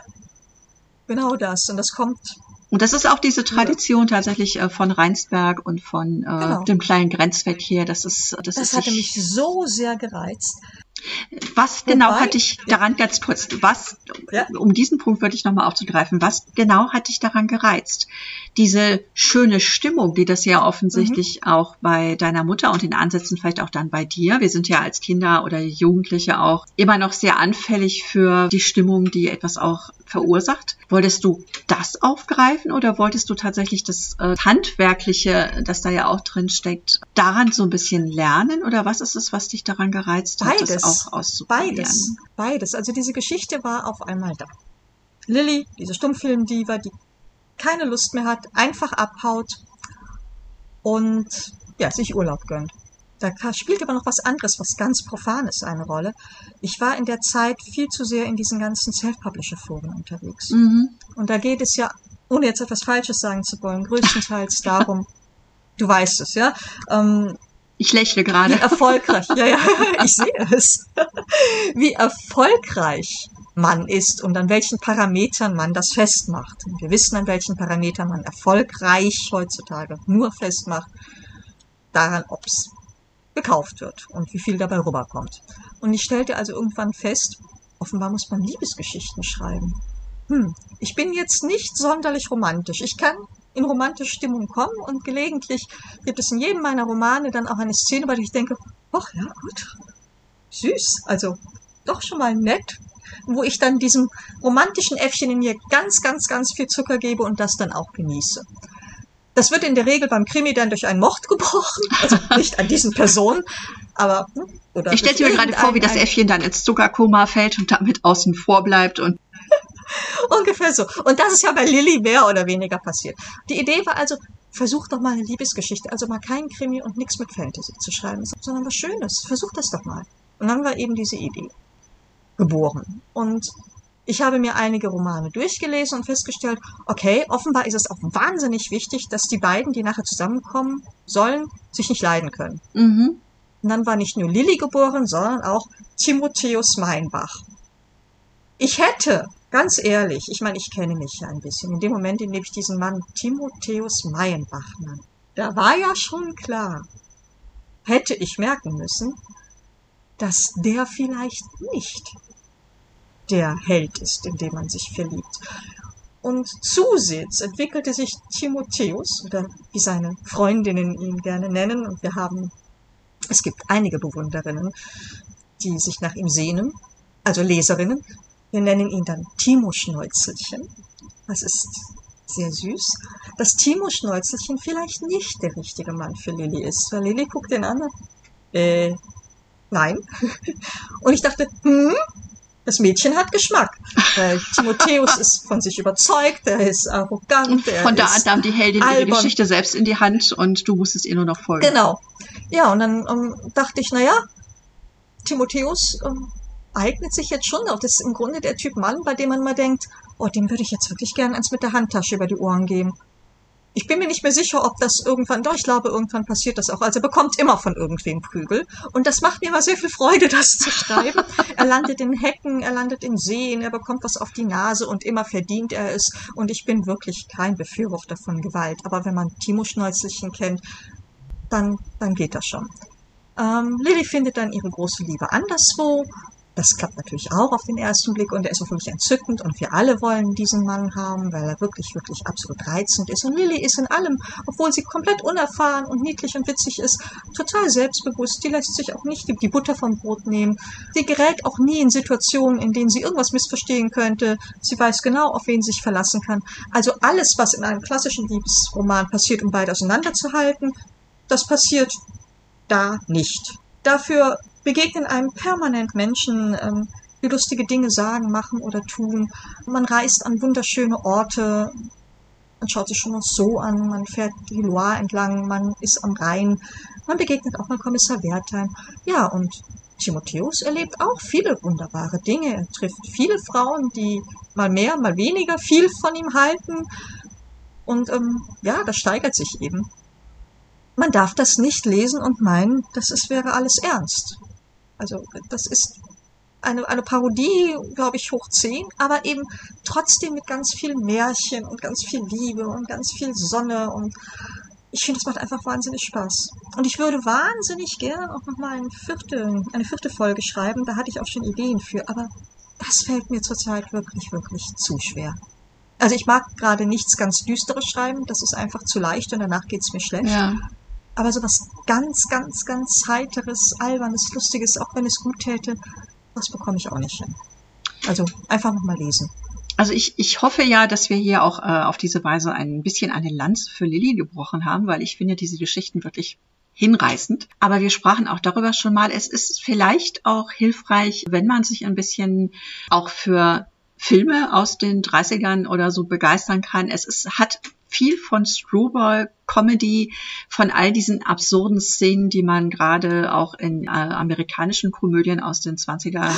Genau das. Und das kommt. Und das ist auch diese Tradition ja. tatsächlich äh, von Rheinsberg und von äh, genau. dem kleinen Grenzverkehr. Das ist, das, das ist hatte mich so sehr gereizt. Was genau Wobei, hat dich daran, ganz kurz, was, ja. um diesen Punkt würde ich nochmal aufzugreifen, was genau hat dich daran gereizt? Diese schöne Stimmung, die das ja offensichtlich mhm. auch bei deiner Mutter und in Ansätzen vielleicht auch dann bei dir, wir sind ja als Kinder oder Jugendliche auch immer noch sehr anfällig für die Stimmung, die etwas auch verursacht. Wolltest du das aufgreifen oder wolltest du tatsächlich das äh, Handwerkliche, das da ja auch drin steckt, daran so ein bisschen lernen oder was ist es, was dich daran gereizt hat? Beides auch auszuprobieren. Beides, beides. Also diese Geschichte war auf einmal da. Lilly, diese Stummfilmdiva, die keine Lust mehr hat, einfach abhaut und ja, sich Urlaub gönnt. Da spielt aber noch was anderes, was ganz Profanes eine Rolle. Ich war in der Zeit viel zu sehr in diesen ganzen Self-Publisher-Foren unterwegs. Mhm. Und da geht es ja, ohne jetzt etwas Falsches sagen zu wollen, größtenteils darum, du weißt es, ja, ähm, Ich lächle gerade. Wie erfolgreich, ja, ja, ich sehe es. Wie erfolgreich man ist und an welchen Parametern man das festmacht. Und wir wissen, an welchen Parametern man erfolgreich heutzutage nur festmacht, daran, ob es gekauft wird und wie viel dabei rüberkommt. Und ich stellte also irgendwann fest, offenbar muss man Liebesgeschichten schreiben. Hm, ich bin jetzt nicht sonderlich romantisch. Ich kann in romantische Stimmung kommen und gelegentlich gibt es in jedem meiner Romane dann auch eine Szene, bei der ich denke, ach ja, gut, süß, also doch schon mal nett, wo ich dann diesem romantischen Äffchen in mir ganz, ganz, ganz viel Zucker gebe und das dann auch genieße. Das wird in der Regel beim Krimi dann durch einen Mord gebrochen, also nicht an diesen Personen, aber hm, oder ich stelle mir gerade vor, wie das Äffchen dann ins Zuckerkoma fällt und damit außen vor bleibt und ungefähr so. Und das ist ja bei Lilly mehr oder weniger passiert. Die Idee war also, versuch doch mal eine Liebesgeschichte, also mal kein Krimi und nichts mit Fantasy zu schreiben, sondern was Schönes. Versuch das doch mal. Und dann war eben diese Idee geboren. Und ich habe mir einige Romane durchgelesen und festgestellt, okay, offenbar ist es auch wahnsinnig wichtig, dass die beiden, die nachher zusammenkommen sollen, sich nicht leiden können. Mhm. Und dann war nicht nur Lilly geboren, sondern auch Timotheus Meinbach. Ich hätte, ganz ehrlich, ich meine, ich kenne mich ja ein bisschen, in dem Moment, in dem ich diesen Mann Timotheus Meinbach nannte, da war ja schon klar, hätte ich merken müssen, dass der vielleicht nicht der Held ist, in den man sich verliebt. Und zusehends entwickelte sich Timotheus, oder wie seine Freundinnen ihn gerne nennen, und wir haben, es gibt einige Bewunderinnen, die sich nach ihm sehnen, also Leserinnen. Wir nennen ihn dann Timo Schnäuzelchen. Das ist sehr süß, dass Timo Schnäuzelchen vielleicht nicht der richtige Mann für Lilly ist, weil Lilly guckt den an, äh, nein. Und ich dachte, hm, das Mädchen hat Geschmack. Weil Timotheus ist von sich überzeugt, er ist arrogant. Er von da an nahm die Heldin albern. ihre Geschichte selbst in die Hand und du musstest ihr nur noch folgen. Genau. Ja, und dann um, ähm, dachte ich, naja, Timotheus um, ähm, eignet sich jetzt schon. Das ist im Grunde der Typ Mann, bei dem man mal denkt, oh, dem würde ich jetzt wirklich gern eins mit der Handtasche über die Ohren geben. Ich bin mir nicht mehr sicher, ob das irgendwann, doch ich glaube, irgendwann passiert das auch. Also er bekommt immer von irgendwem Prügel. Und das macht mir immer sehr viel Freude, das zu schreiben. er landet in Hecken, er landet in Seen, er bekommt was auf die Nase und immer verdient er es. Und ich bin wirklich kein Befürworter von Gewalt. Aber wenn man Timo Schnäuzelchen kennt, dann, dann geht das schon. Ähm, Lilly findet dann ihre große Liebe anderswo das klappt natürlich auch auf den ersten Blick und er ist auch wirklich entzückend und wir alle wollen diesen Mann haben, weil er wirklich, wirklich absolut reizend ist. Und Lilly ist in allem, obwohl sie komplett unerfahren und niedlich und witzig ist, total selbstbewusst. Die lässt sich auch nicht die Butter vom Brot nehmen. Sie gerät auch nie in Situationen, in denen sie irgendwas missverstehen könnte. Sie weiß genau, auf wen sie sich verlassen kann. Also alles, was in einem klassischen Liebesroman passiert, um beide auseinanderzuhalten, das passiert da nicht. Dafür begegnen einem permanent Menschen, ähm, die lustige Dinge sagen, machen oder tun. Man reist an wunderschöne Orte, man schaut sich schon noch so an, man fährt die Loire entlang, man ist am Rhein, man begegnet auch mal Kommissar Wertheim. Ja, und Timotheus erlebt auch viele wunderbare Dinge. Er trifft viele Frauen, die mal mehr, mal weniger viel von ihm halten. Und ähm, ja, das steigert sich eben. Man darf das nicht lesen und meinen, dass es wäre alles ernst. Also das ist eine, eine Parodie, glaube ich, hoch zehn, aber eben trotzdem mit ganz viel Märchen und ganz viel Liebe und ganz viel Sonne und ich finde, es macht einfach wahnsinnig Spaß. Und ich würde wahnsinnig gern auch nochmal eine vierte, eine vierte Folge schreiben. Da hatte ich auch schon Ideen für, aber das fällt mir zurzeit wirklich, wirklich zu schwer. Also ich mag gerade nichts ganz Düsteres schreiben, das ist einfach zu leicht und danach geht's mir schlecht. Ja. Aber so was ganz, ganz, ganz heiteres, albernes, lustiges, auch wenn es gut täte, das bekomme ich auch nicht hin. Also einfach nochmal lesen. Also ich, ich hoffe ja, dass wir hier auch äh, auf diese Weise ein bisschen eine Lanze für Lilly gebrochen haben, weil ich finde diese Geschichten wirklich hinreißend. Aber wir sprachen auch darüber schon mal. Es ist vielleicht auch hilfreich, wenn man sich ein bisschen auch für Filme aus den 30ern oder so begeistern kann. Es ist, hat viel von Screwball Comedy, von all diesen absurden Szenen, die man gerade auch in äh, amerikanischen Komödien aus den 20er,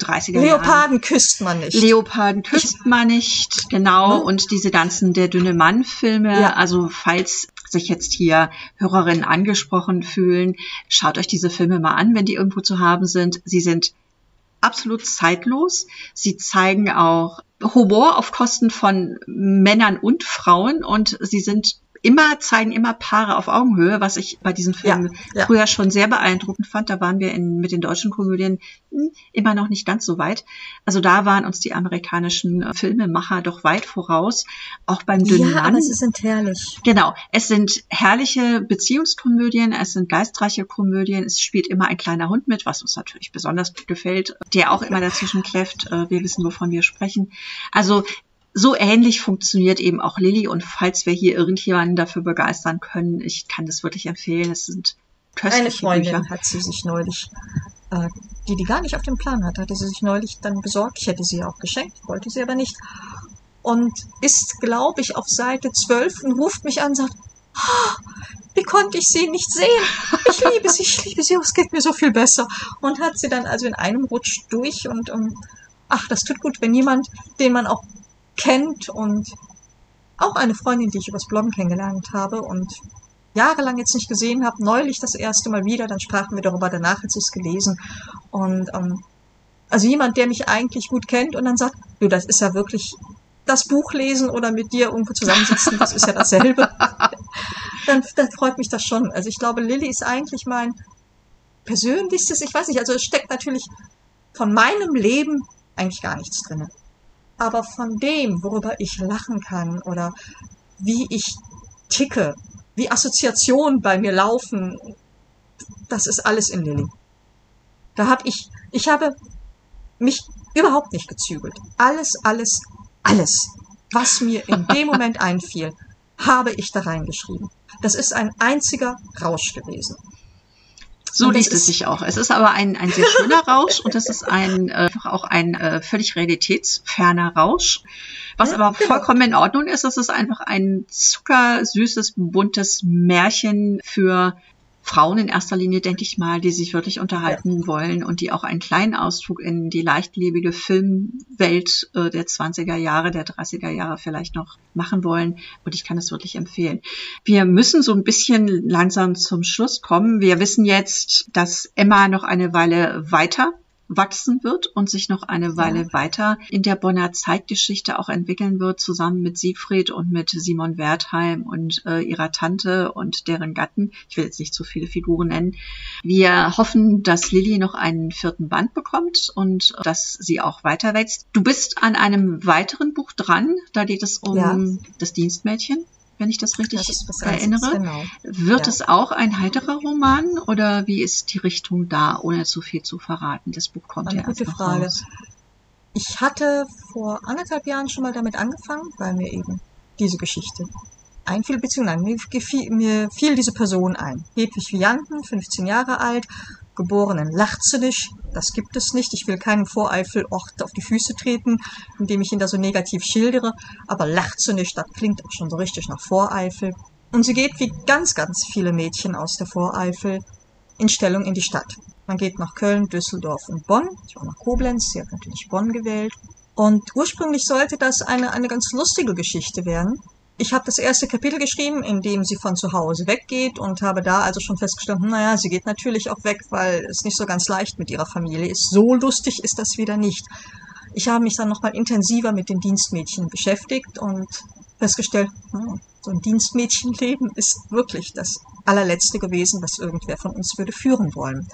30er Jahren. Leoparden küsst man nicht. Leoparden küsst man nicht, genau. Hm? Und diese ganzen Der dünne Mann Filme, ja. also falls sich jetzt hier Hörerinnen angesprochen fühlen, schaut euch diese Filme mal an, wenn die irgendwo zu haben sind. Sie sind absolut zeitlos. Sie zeigen auch Humor auf Kosten von Männern und Frauen und sie sind immer, zeigen immer Paare auf Augenhöhe, was ich bei diesen Filmen ja, ja. früher schon sehr beeindruckend fand. Da waren wir in, mit den deutschen Komödien hm, immer noch nicht ganz so weit. Also da waren uns die amerikanischen äh, Filmemacher doch weit voraus. Auch beim dünnen ja, Mann. aber sie sind herrlich. Genau. Es sind herrliche Beziehungskomödien, es sind geistreiche Komödien. Es spielt immer ein kleiner Hund mit, was uns natürlich besonders gefällt, der auch immer dazwischen kläfft. Äh, wir wissen, wovon wir sprechen. Also so ähnlich funktioniert eben auch Lilly. Und falls wir hier irgendjemanden dafür begeistern können, ich kann das wirklich empfehlen. Es sind köstliche Eine Freundin Bücher. hat sie sich neulich, äh, die die gar nicht auf dem Plan hat, hatte sie sich neulich dann besorgt. Ich hätte sie auch geschenkt, wollte sie aber nicht. Und ist, glaube ich, auf Seite 12 und ruft mich an und sagt, oh, wie konnte ich sie nicht sehen? Ich liebe sie, ich liebe sie, es geht mir so viel besser. Und hat sie dann also in einem Rutsch durch und, um, ähm, ach, das tut gut, wenn jemand, den man auch kennt und auch eine Freundin, die ich übers Bloggen kennengelernt habe und jahrelang jetzt nicht gesehen habe, neulich das erste Mal wieder, dann sprachen wir darüber danach, als ich es gelesen. Und ähm, also jemand, der mich eigentlich gut kennt und dann sagt, du, das ist ja wirklich das Buch lesen oder mit dir irgendwo zusammensitzen, das ist ja dasselbe. dann, dann freut mich das schon. Also ich glaube, Lilly ist eigentlich mein persönlichstes, ich weiß nicht, also es steckt natürlich von meinem Leben eigentlich gar nichts drinne aber von dem, worüber ich lachen kann oder wie ich ticke, wie Assoziationen bei mir laufen, das ist alles in Lilly. Da habe ich, ich habe mich überhaupt nicht gezügelt. Alles, alles, alles, was mir in dem Moment einfiel, habe ich da reingeschrieben. Das ist ein einziger Rausch gewesen. So liest es sich auch. Es ist aber ein, ein sehr schöner Rausch und es ist ein, äh, auch ein äh, völlig realitätsferner Rausch. Was aber genau. vollkommen in Ordnung ist, es ist einfach ein zuckersüßes, buntes Märchen für Frauen in erster Linie, denke ich mal, die sich wirklich unterhalten ja. wollen und die auch einen kleinen Ausflug in die leichtlebige Filmwelt äh, der 20er Jahre, der 30er Jahre vielleicht noch machen wollen. Und ich kann es wirklich empfehlen. Wir müssen so ein bisschen langsam zum Schluss kommen. Wir wissen jetzt, dass Emma noch eine Weile weiter wachsen wird und sich noch eine Weile ja. weiter in der Bonner Zeitgeschichte auch entwickeln wird, zusammen mit Siegfried und mit Simon Wertheim und äh, ihrer Tante und deren Gatten. Ich will jetzt nicht zu viele Figuren nennen. Wir hoffen, dass Lilly noch einen vierten Band bekommt und dass sie auch weiter wächst. Du bist an einem weiteren Buch dran. Da geht es um ja. das Dienstmädchen wenn ich das richtig das erinnere. Genau. Wird ja. es auch ein heiterer Roman oder wie ist die Richtung da, ohne zu viel zu verraten? Das Buch kommt Eine ja erst noch Frage. raus. Ich hatte vor anderthalb Jahren schon mal damit angefangen, weil mir eben diese Geschichte einfiel, beziehungsweise mir, gefiel, mir fiel diese Person ein. Hedwig Vianten, 15 Jahre alt, geboren in Lachzenich. Das gibt es nicht. Ich will keinen Voreifelort auf die Füße treten, indem ich ihn da so negativ schildere. Aber Lachzenich, das klingt auch schon so richtig nach Voreifel. Und sie geht wie ganz, ganz viele Mädchen aus der Voreifel in Stellung in die Stadt. Man geht nach Köln, Düsseldorf und Bonn. Ich war nach Koblenz. Sie hat natürlich Bonn gewählt. Und ursprünglich sollte das eine, eine ganz lustige Geschichte werden. Ich habe das erste Kapitel geschrieben, in dem sie von zu Hause weggeht und habe da also schon festgestellt, naja, sie geht natürlich auch weg, weil es nicht so ganz leicht mit ihrer Familie ist. So lustig ist das wieder nicht. Ich habe mich dann nochmal intensiver mit den Dienstmädchen beschäftigt und festgestellt, hm, so ein Dienstmädchenleben ist wirklich das allerletzte gewesen, was irgendwer von uns würde führen wollen.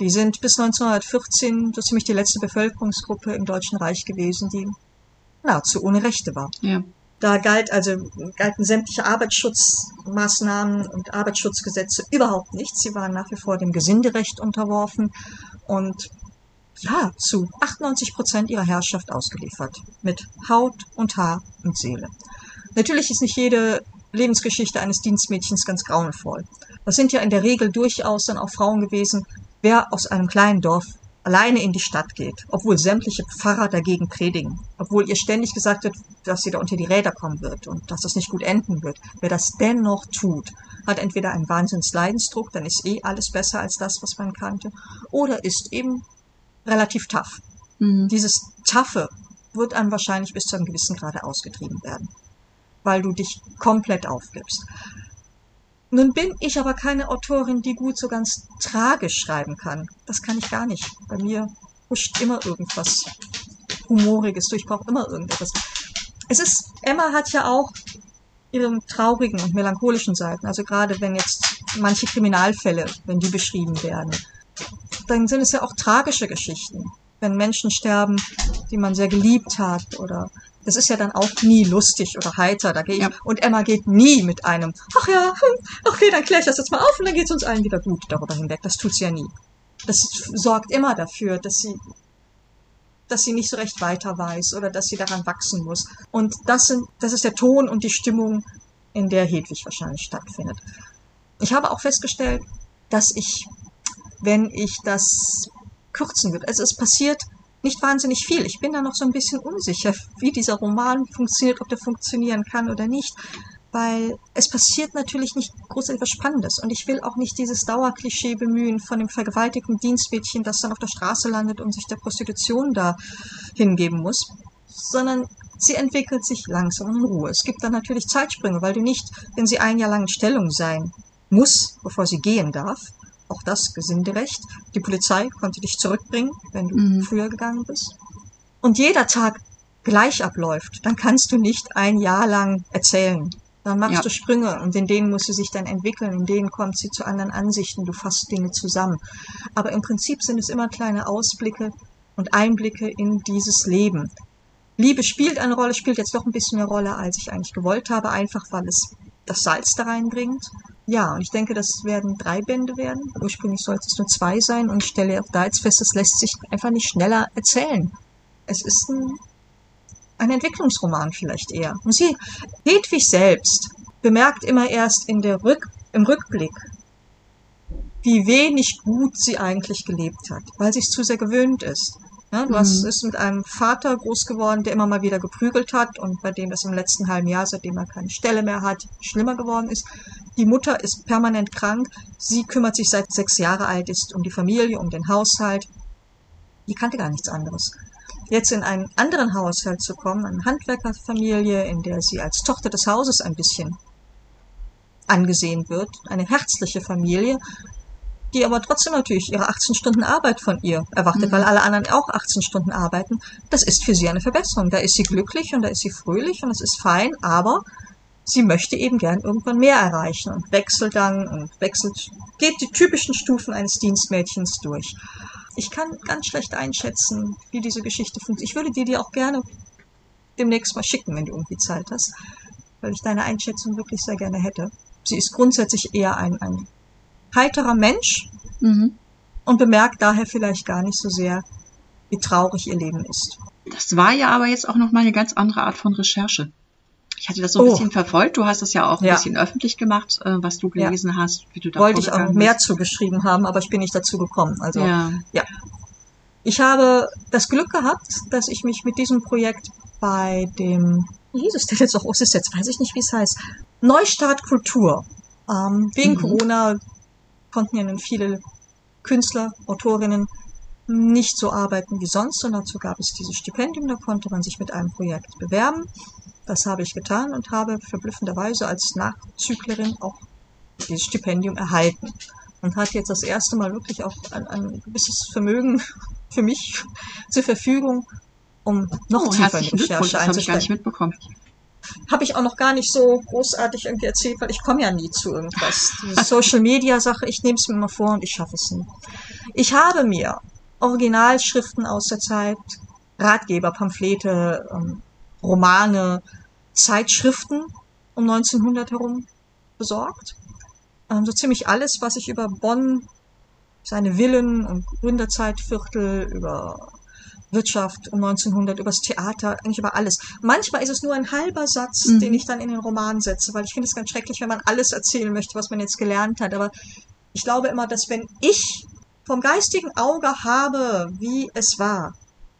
Die sind bis 1914 so ziemlich die letzte Bevölkerungsgruppe im Deutschen Reich gewesen, die nahezu ohne Rechte war. Ja. Da galt also, galten sämtliche Arbeitsschutzmaßnahmen und Arbeitsschutzgesetze überhaupt nicht. Sie waren nach wie vor dem Gesinderecht unterworfen und ja, zu 98 Prozent ihrer Herrschaft ausgeliefert. Mit Haut und Haar und Seele. Natürlich ist nicht jede Lebensgeschichte eines Dienstmädchens ganz grauenvoll. Das sind ja in der Regel durchaus dann auch Frauen gewesen, wer aus einem kleinen Dorf alleine in die Stadt geht, obwohl sämtliche Pfarrer dagegen predigen, obwohl ihr ständig gesagt wird, dass sie da unter die Räder kommen wird und dass das nicht gut enden wird. Wer das dennoch tut, hat entweder einen Wahnsinnsleidensdruck, dann ist eh alles besser als das, was man kannte, oder ist eben relativ tough. Mhm. Dieses Taffe wird einem wahrscheinlich bis zu einem gewissen Grade ausgetrieben werden, weil du dich komplett aufgibst. Nun bin ich aber keine Autorin, die gut so ganz tragisch schreiben kann. Das kann ich gar nicht. Bei mir huscht immer irgendwas Humoriges durch, ich brauche immer irgendetwas. Es ist, Emma hat ja auch ihre traurigen und melancholischen Seiten. Also gerade wenn jetzt manche Kriminalfälle, wenn die beschrieben werden, dann sind es ja auch tragische Geschichten. Wenn Menschen sterben, die man sehr geliebt hat oder das ist ja dann auch nie lustig oder heiter. Da gehe ja. Und Emma geht nie mit einem, ach ja, hm, okay, dann kläre ich das jetzt mal auf und dann geht es uns allen wieder gut darüber hinweg. Das tut sie ja nie. Das sorgt immer dafür, dass sie, dass sie nicht so recht weiter weiß oder dass sie daran wachsen muss. Und das sind, das ist der Ton und die Stimmung, in der Hedwig wahrscheinlich stattfindet. Ich habe auch festgestellt, dass ich, wenn ich das kürzen würde, also es passiert nicht wahnsinnig viel. Ich bin da noch so ein bisschen unsicher, wie dieser Roman funktioniert, ob der funktionieren kann oder nicht. Weil es passiert natürlich nicht großartig was Spannendes. Und ich will auch nicht dieses Dauerklischee bemühen von dem vergewaltigten Dienstmädchen, das dann auf der Straße landet und sich der Prostitution da hingeben muss. Sondern sie entwickelt sich langsam in Ruhe. Es gibt dann natürlich Zeitsprünge, weil du nicht, wenn sie ein Jahr lang in Stellung sein muss, bevor sie gehen darf, auch das Gesinderecht. Die Polizei konnte dich zurückbringen, wenn du mhm. früher gegangen bist. Und jeder Tag gleich abläuft, dann kannst du nicht ein Jahr lang erzählen. Dann machst ja. du Sprünge und in denen muss sie sich dann entwickeln, in denen kommt sie zu anderen Ansichten, du fasst Dinge zusammen. Aber im Prinzip sind es immer kleine Ausblicke und Einblicke in dieses Leben. Liebe spielt eine Rolle, spielt jetzt doch ein bisschen mehr Rolle, als ich eigentlich gewollt habe, einfach weil es das Salz da reinbringt. Ja, und ich denke, das werden drei Bände werden. Ursprünglich sollte es nur zwei sein und ich stelle auch da jetzt fest, es lässt sich einfach nicht schneller erzählen. Es ist ein, ein Entwicklungsroman vielleicht eher. Und sie, Hedwig selbst, bemerkt immer erst in der Rück, im Rückblick, wie wenig gut sie eigentlich gelebt hat, weil sie es zu sehr gewöhnt ist. Ja, du mhm. hast, ist mit einem Vater groß geworden, der immer mal wieder geprügelt hat und bei dem es im letzten halben Jahr, seitdem er keine Stelle mehr hat, schlimmer geworden ist. Die Mutter ist permanent krank. Sie kümmert sich seit sechs Jahre alt ist um die Familie, um den Haushalt. Die kannte gar nichts anderes. Jetzt in einen anderen Haushalt zu kommen, eine Handwerkerfamilie, in der sie als Tochter des Hauses ein bisschen angesehen wird, eine herzliche Familie, die aber trotzdem natürlich ihre 18 Stunden Arbeit von ihr erwartet, mhm. weil alle anderen auch 18 Stunden arbeiten. Das ist für sie eine Verbesserung. Da ist sie glücklich und da ist sie fröhlich und das ist fein, aber sie möchte eben gern irgendwann mehr erreichen und wechselt dann und wechselt, geht die typischen Stufen eines Dienstmädchens durch. Ich kann ganz schlecht einschätzen, wie diese Geschichte funktioniert. Ich würde dir die auch gerne demnächst mal schicken, wenn du irgendwie Zeit hast, weil ich deine Einschätzung wirklich sehr gerne hätte. Sie ist grundsätzlich eher ein, ein heiterer Mensch mhm. und bemerkt daher vielleicht gar nicht so sehr, wie traurig ihr Leben ist. Das war ja aber jetzt auch nochmal eine ganz andere Art von Recherche. Ich hatte das so ein oh. bisschen verfolgt. Du hast es ja auch ein ja. bisschen öffentlich gemacht, äh, was du gelesen ja. hast, wie du da Wollte ich auch mehr bist. zugeschrieben haben, aber ich bin nicht dazu gekommen. Also ja. ja. Ich habe das Glück gehabt, dass ich mich mit diesem Projekt bei dem, wie hieß es denn jetzt auch, oh, ist es jetzt, weiß ich nicht, wie es heißt, Neustart Kultur. Ähm, wegen mhm. Corona konnten ja nun viele Künstler, Autorinnen nicht so arbeiten wie sonst, und dazu gab es dieses Stipendium, da konnte man sich mit einem Projekt bewerben. Das habe ich getan und habe verblüffenderweise als Nachzüglerin auch dieses Stipendium erhalten und hat jetzt das erste Mal wirklich auch ein, ein gewisses Vermögen für mich zur Verfügung, um noch oh, tiefer in die Recherche einzusteigen. Das habe ich gar nicht mitbekommen habe ich auch noch gar nicht so großartig irgendwie erzählt, weil ich komme ja nie zu irgendwas. Diese Social Media Sache, ich nehme es mir immer vor und ich schaffe es nie. Ich habe mir Originalschriften aus der Zeit, Ratgeber, Pamphlete, ähm, Romane, Zeitschriften um 1900 herum besorgt. Ähm, so ziemlich alles, was ich über Bonn, seine Villen und Gründerzeitviertel, über Wirtschaft um 1900, übers Theater, eigentlich über alles. Manchmal ist es nur ein halber Satz, mhm. den ich dann in den Roman setze, weil ich finde es ganz schrecklich, wenn man alles erzählen möchte, was man jetzt gelernt hat. Aber ich glaube immer, dass wenn ich vom geistigen Auge habe, wie es war,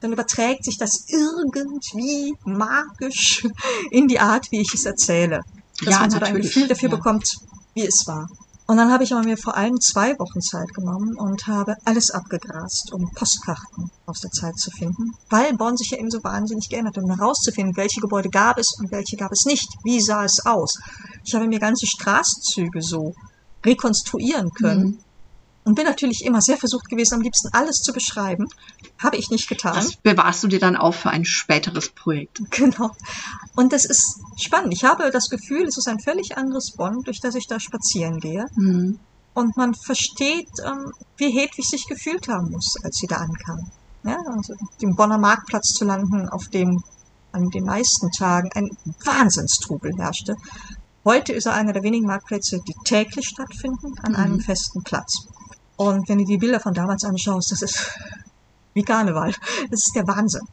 dann überträgt sich das irgendwie magisch in die Art, wie ich es erzähle. Dass ja, man so ein Gefühl dafür ja. bekommt, wie es war. Und dann habe ich aber mir vor allem zwei Wochen Zeit genommen und habe alles abgegrast, um Postkarten aus der Zeit zu finden, weil Bonn sich ja eben so wahnsinnig geändert hat, um herauszufinden, welche Gebäude gab es und welche gab es nicht, wie sah es aus. Ich habe mir ganze Straßenzüge so rekonstruieren können. Mhm. Und bin natürlich immer sehr versucht gewesen, am liebsten alles zu beschreiben. Habe ich nicht getan. Das bewahrst du dir dann auf für ein späteres Projekt. Genau. Und das ist spannend. Ich habe das Gefühl, es ist ein völlig anderes Bonn, durch das ich da spazieren gehe. Mhm. Und man versteht, ähm, wie Hedwig sich gefühlt haben muss, als sie da ankam. Ja, also dem Bonner Marktplatz zu landen, auf dem an den meisten Tagen ein Wahnsinnstrubel herrschte. Heute ist er einer der wenigen Marktplätze, die täglich stattfinden, an mhm. einem festen Platz. Und wenn du die Bilder von damals anschaust, das ist wie Karneval. Das ist der Wahnsinn.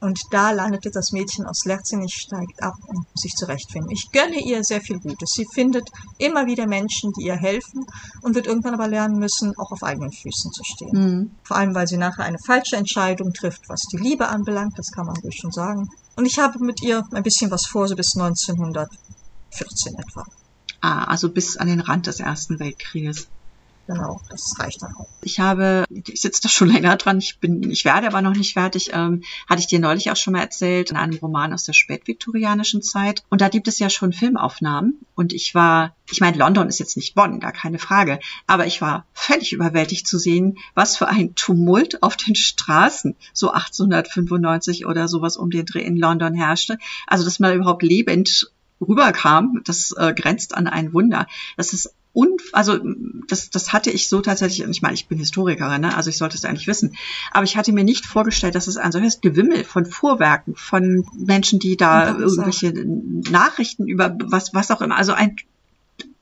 Und da landete das Mädchen aus Lerzenich, steigt ab und muss sich zurechtfinden. Ich gönne ihr sehr viel Gutes. Sie findet immer wieder Menschen, die ihr helfen und wird irgendwann aber lernen müssen, auch auf eigenen Füßen zu stehen. Mhm. Vor allem, weil sie nachher eine falsche Entscheidung trifft, was die Liebe anbelangt. Das kann man ruhig schon sagen. Und ich habe mit ihr ein bisschen was vor, so bis 1914 etwa. Ah, also bis an den Rand des Ersten Weltkrieges. Genau, das reicht dann auch. Ich habe, ich sitze da schon länger dran, ich bin, ich werde aber noch nicht fertig, ähm, hatte ich dir neulich auch schon mal erzählt, in einem Roman aus der spätviktorianischen Zeit. Und da gibt es ja schon Filmaufnahmen. Und ich war, ich meine, London ist jetzt nicht Bonn, gar keine Frage, aber ich war völlig überwältigt zu sehen, was für ein Tumult auf den Straßen so 1895 oder sowas um den Dreh in London herrschte. Also, dass man überhaupt lebend rüberkam, das äh, grenzt an ein Wunder. Das ist und also das, das hatte ich so tatsächlich, ich meine, ich bin Historikerin, ne? also ich sollte es eigentlich wissen, aber ich hatte mir nicht vorgestellt, dass es ein solches Gewimmel von Fuhrwerken, von Menschen, die da irgendwelche Nachrichten über was, was auch immer, also ein,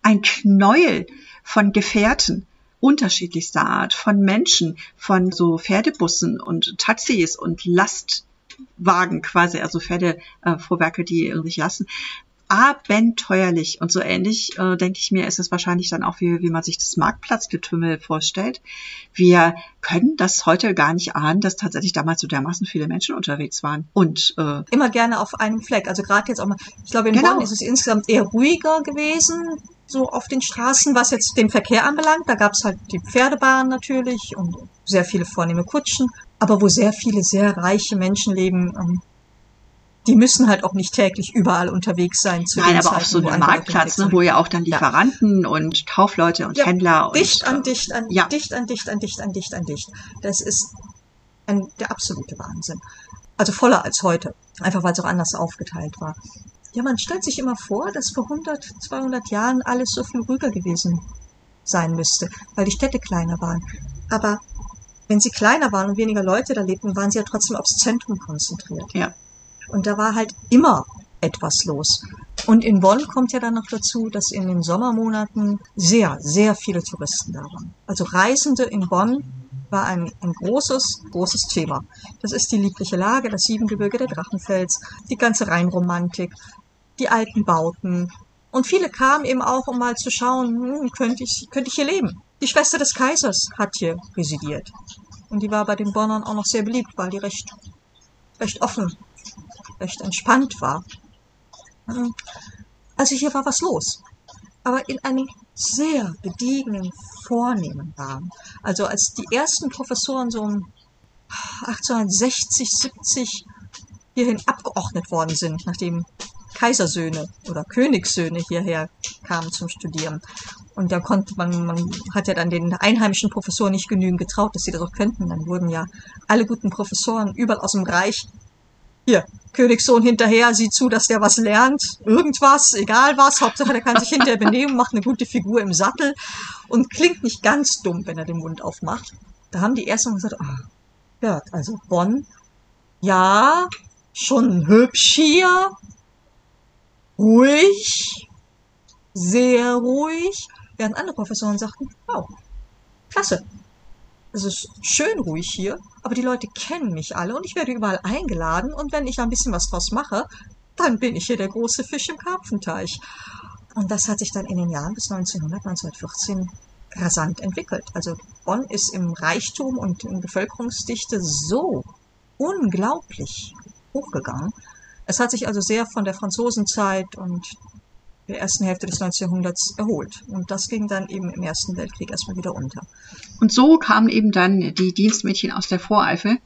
ein Knäuel von Gefährten unterschiedlichster Art, von Menschen, von so Pferdebussen und Taxis und Lastwagen quasi, also Pferdefuhrwerke, die irgendwie lassen abenteuerlich. Und so ähnlich, äh, denke ich mir, ist es wahrscheinlich dann auch, wie, wie man sich das Marktplatzgetümmel vorstellt. Wir können das heute gar nicht ahnen, dass tatsächlich damals so dermaßen viele Menschen unterwegs waren. Und äh, immer gerne auf einem Fleck. Also gerade jetzt auch mal, ich glaube, in genau. Bonn ist es insgesamt eher ruhiger gewesen, so auf den Straßen, was jetzt den Verkehr anbelangt. Da gab es halt die Pferdebahn natürlich und sehr viele vornehme Kutschen. Aber wo sehr viele sehr reiche Menschen leben, ähm, die müssen halt auch nicht täglich überall unterwegs sein. Zu Nein, aber Zeiten, auf so einem Marktplatz, ne, wo ja auch dann Lieferanten ja. und Kaufleute und ja, Händler dicht und, an dicht an ja. dicht an dicht an dicht an dicht an dicht. Das ist ein, der absolute Wahnsinn. Also voller als heute, einfach weil es auch anders aufgeteilt war. Ja, man stellt sich immer vor, dass vor 100, 200 Jahren alles so viel ruhiger gewesen sein müsste, weil die Städte kleiner waren. Aber wenn sie kleiner waren und weniger Leute da lebten, waren sie ja trotzdem aufs Zentrum konzentriert. Ja. Und da war halt immer etwas los. Und in Bonn kommt ja dann noch dazu, dass in den Sommermonaten sehr, sehr viele Touristen da waren. Also Reisende in Bonn war ein, ein großes, großes Thema. Das ist die liebliche Lage, das Siebengebirge, der Drachenfels, die ganze Rheinromantik, die alten Bauten. Und viele kamen eben auch, um mal zu schauen, hm, könnte ich, könnte ich hier leben. Die Schwester des Kaisers hat hier residiert. Und die war bei den Bonnern auch noch sehr beliebt, weil die recht, recht offen recht entspannt war. Also hier war was los. Aber in einem sehr gediegenen, vornehmen Rahmen. Also als die ersten Professoren so um 1860, 70 hierhin abgeordnet worden sind, nachdem Kaisersöhne oder Königssöhne hierher kamen zum Studieren. Und da konnte man, man hat ja dann den einheimischen Professoren nicht genügend getraut, dass sie das auch könnten. Dann wurden ja alle guten Professoren überall aus dem Reich hier, Königssohn hinterher, sieh zu, dass der was lernt, irgendwas, egal was, Hauptsache der kann sich hinterher benehmen, macht eine gute Figur im Sattel und klingt nicht ganz dumm, wenn er den Mund aufmacht. Da haben die ersten gesagt, ah, ja, also Bonn, ja, schon hübsch hier, ruhig, sehr ruhig, während andere Professoren sagten, wow, klasse, es ist schön ruhig hier, aber die Leute kennen mich alle und ich werde überall eingeladen und wenn ich ein bisschen was draus mache, dann bin ich hier der große Fisch im Karpfenteich. Und das hat sich dann in den Jahren bis 1900, 1914 rasant entwickelt. Also Bonn ist im Reichtum und in Bevölkerungsdichte so unglaublich hochgegangen. Es hat sich also sehr von der Franzosenzeit und der ersten Hälfte des 19. Jahrhunderts erholt. Und das ging dann eben im Ersten Weltkrieg erstmal wieder unter. Und so kamen eben dann die Dienstmädchen aus der Voreifel.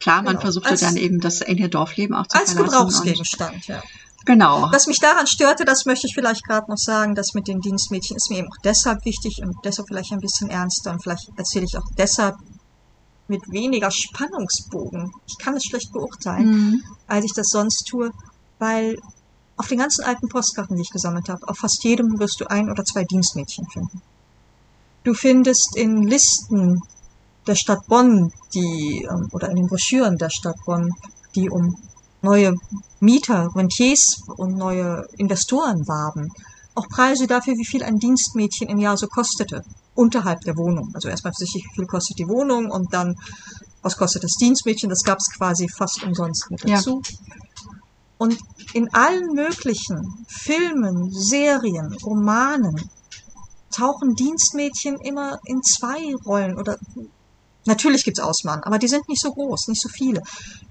Klar, man genau. versuchte als, dann eben das enge Dorfleben auch zu als Gebrauchsgegenstand, ja. Genau. Was mich daran störte, das möchte ich vielleicht gerade noch sagen, das mit den Dienstmädchen ist mir eben auch deshalb wichtig und deshalb vielleicht ein bisschen ernster und vielleicht erzähle ich auch deshalb mit weniger Spannungsbogen. Ich kann es schlecht beurteilen, mhm. als ich das sonst tue, weil auf den ganzen alten Postkarten, die ich gesammelt habe, auf fast jedem wirst du ein oder zwei Dienstmädchen finden. Du findest in Listen der Stadt Bonn, die, ähm, oder in den Broschüren der Stadt Bonn, die um neue Mieter, Rentiers und neue Investoren warben, auch Preise dafür, wie viel ein Dienstmädchen im Jahr so kostete, unterhalb der Wohnung. Also erstmal für sich, wie viel kostet die Wohnung und dann, was kostet das Dienstmädchen, das gab es quasi fast umsonst mit dazu. Ja. Und in allen möglichen Filmen, Serien, Romanen tauchen Dienstmädchen immer in zwei Rollen oder Natürlich gibt's Ausnahmen, aber die sind nicht so groß, nicht so viele.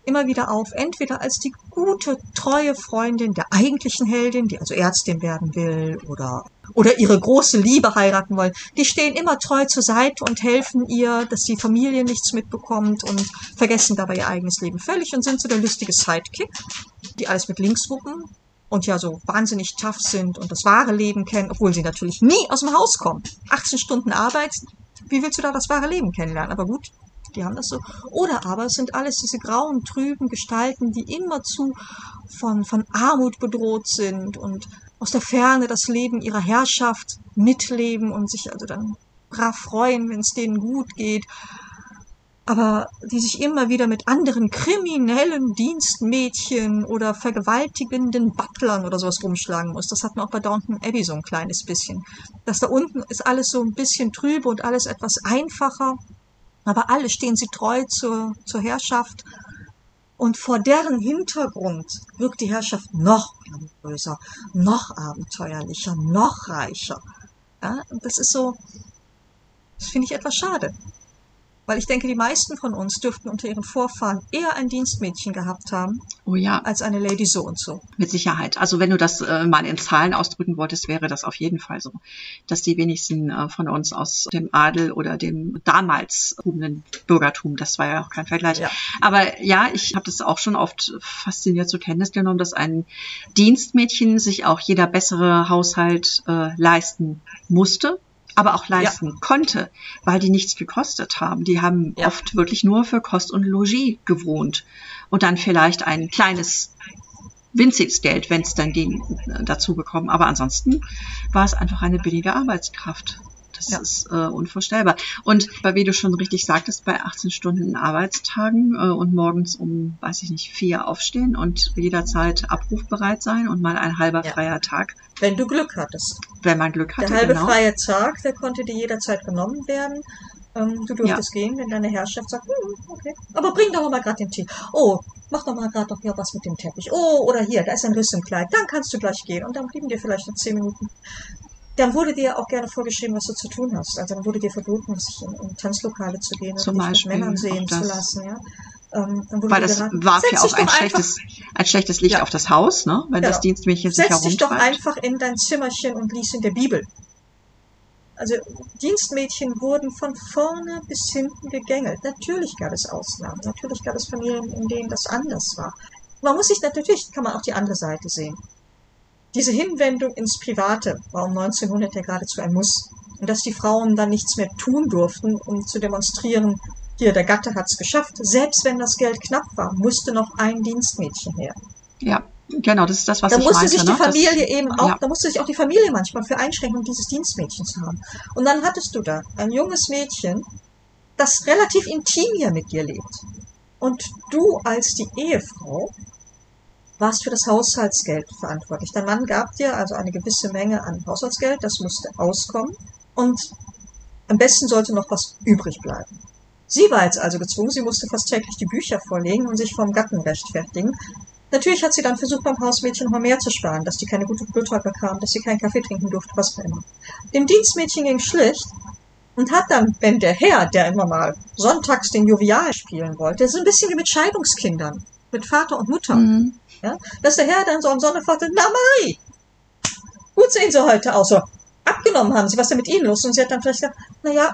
Immer wieder auf, entweder als die gute, treue Freundin der eigentlichen Heldin, die also Ärztin werden will oder, oder ihre große Liebe heiraten wollen. Die stehen immer treu zur Seite und helfen ihr, dass die Familie nichts mitbekommt und vergessen dabei ihr eigenes Leben völlig und sind so der lustige Sidekick, die alles mit links wuppen und ja so wahnsinnig tough sind und das wahre Leben kennen, obwohl sie natürlich nie aus dem Haus kommen. 18 Stunden Arbeit, wie willst du da das wahre Leben kennenlernen? Aber gut, die haben das so. Oder aber es sind alles diese grauen, trüben Gestalten, die immerzu von, von Armut bedroht sind und aus der Ferne das Leben ihrer Herrschaft mitleben und sich also dann brav freuen, wenn es denen gut geht aber die sich immer wieder mit anderen kriminellen Dienstmädchen oder vergewaltigenden Butlern oder sowas rumschlagen muss. Das hat man auch bei Downton Abbey so ein kleines bisschen. Das da unten ist alles so ein bisschen trübe und alles etwas einfacher, aber alle stehen sie treu zur, zur Herrschaft und vor deren Hintergrund wirkt die Herrschaft noch größer, noch abenteuerlicher, noch reicher. Ja, und das ist so, das finde ich etwas schade. Weil ich denke, die meisten von uns dürften unter ihren Vorfahren eher ein Dienstmädchen gehabt haben. Oh ja. Als eine Lady so und so. Mit Sicherheit. Also wenn du das äh, mal in Zahlen ausdrücken wolltest, wäre das auf jeden Fall so. Dass die wenigsten äh, von uns aus dem Adel oder dem damals gehobenen Bürgertum, das war ja auch kein Vergleich. Ja. Aber ja, ich habe das auch schon oft fasziniert zur Kenntnis genommen, dass ein Dienstmädchen sich auch jeder bessere Haushalt äh, leisten musste aber auch leisten ja. konnte, weil die nichts gekostet haben. Die haben ja. oft wirklich nur für Kost und Logis gewohnt und dann vielleicht ein kleines winziges Geld, wenn es dann ging, dazu bekommen. Aber ansonsten war es einfach eine billige Arbeitskraft. Das ja. ist äh, unvorstellbar. Und wie du schon richtig sagtest, bei 18 Stunden Arbeitstagen äh, und morgens um, weiß ich nicht, vier aufstehen und jederzeit abrufbereit sein und mal ein halber ja. freier Tag. Wenn du Glück hattest. Wenn man Glück hatte. Der halbe genau. freie Tag, der konnte dir jederzeit genommen werden. Ähm, du durftest ja. gehen, wenn deine Herrschaft sagt, hm, okay, aber bring doch mal gerade den Tee. Oh, mach doch mal gerade noch hier was mit dem Teppich. Oh, oder hier, da ist ein Riss im Kleid. Dann kannst du gleich gehen. Und dann blieben dir vielleicht noch zehn Minuten dann wurde dir auch gerne vorgeschrieben, was du zu tun hast. Also dann wurde dir verboten, sich in, in Tanzlokale zu gehen Zum oder dich mit Männern sehen zu lassen. Ja? Ähm, Weil das geraten, warf ja auch ein schlechtes, ein schlechtes Licht ja. auf das Haus, ne? wenn genau. das Dienstmädchen sich herumtreibt. Setz dich doch einfach in dein Zimmerchen und lies in der Bibel. Also Dienstmädchen wurden von vorne bis hinten gegängelt. Natürlich gab es Ausnahmen. Natürlich gab es Familien, in denen das anders war. Man muss sich natürlich, kann man auch die andere Seite sehen. Diese Hinwendung ins Private war um 1900 ja geradezu ein Muss. Und dass die Frauen dann nichts mehr tun durften, um zu demonstrieren, hier, der Gatte hat's geschafft. Selbst wenn das Geld knapp war, musste noch ein Dienstmädchen her. Ja, genau, das ist das, was da ich musste meinte, sich die ne? Familie das, eben auch, ja. da musste sich auch die Familie manchmal für einschränken, um dieses Dienstmädchen zu haben. Und dann hattest du da ein junges Mädchen, das relativ intim hier mit dir lebt. Und du als die Ehefrau warst für das Haushaltsgeld verantwortlich. Dein Mann gab dir also eine gewisse Menge an Haushaltsgeld, das musste auskommen und am besten sollte noch was übrig bleiben. Sie war jetzt also gezwungen, sie musste fast täglich die Bücher vorlegen und sich vom Gatten rechtfertigen. Natürlich hat sie dann versucht, beim Hausmädchen noch mehr zu sparen, dass die keine gute Butter bekam, dass sie keinen Kaffee trinken durfte, was auch immer. Dem Dienstmädchen ging schlicht und hat dann, wenn der Herr, der immer mal sonntags den Jovial spielen wollte, so ein bisschen wie mit Scheidungskindern, mit Vater und Mutter. Mhm. Ja? Dass der Herr dann so am Sonntag fragte, na Marie, gut sehen Sie heute aus. So, abgenommen haben Sie, was ist denn mit Ihnen los? Und sie hat dann vielleicht gesagt, na ja,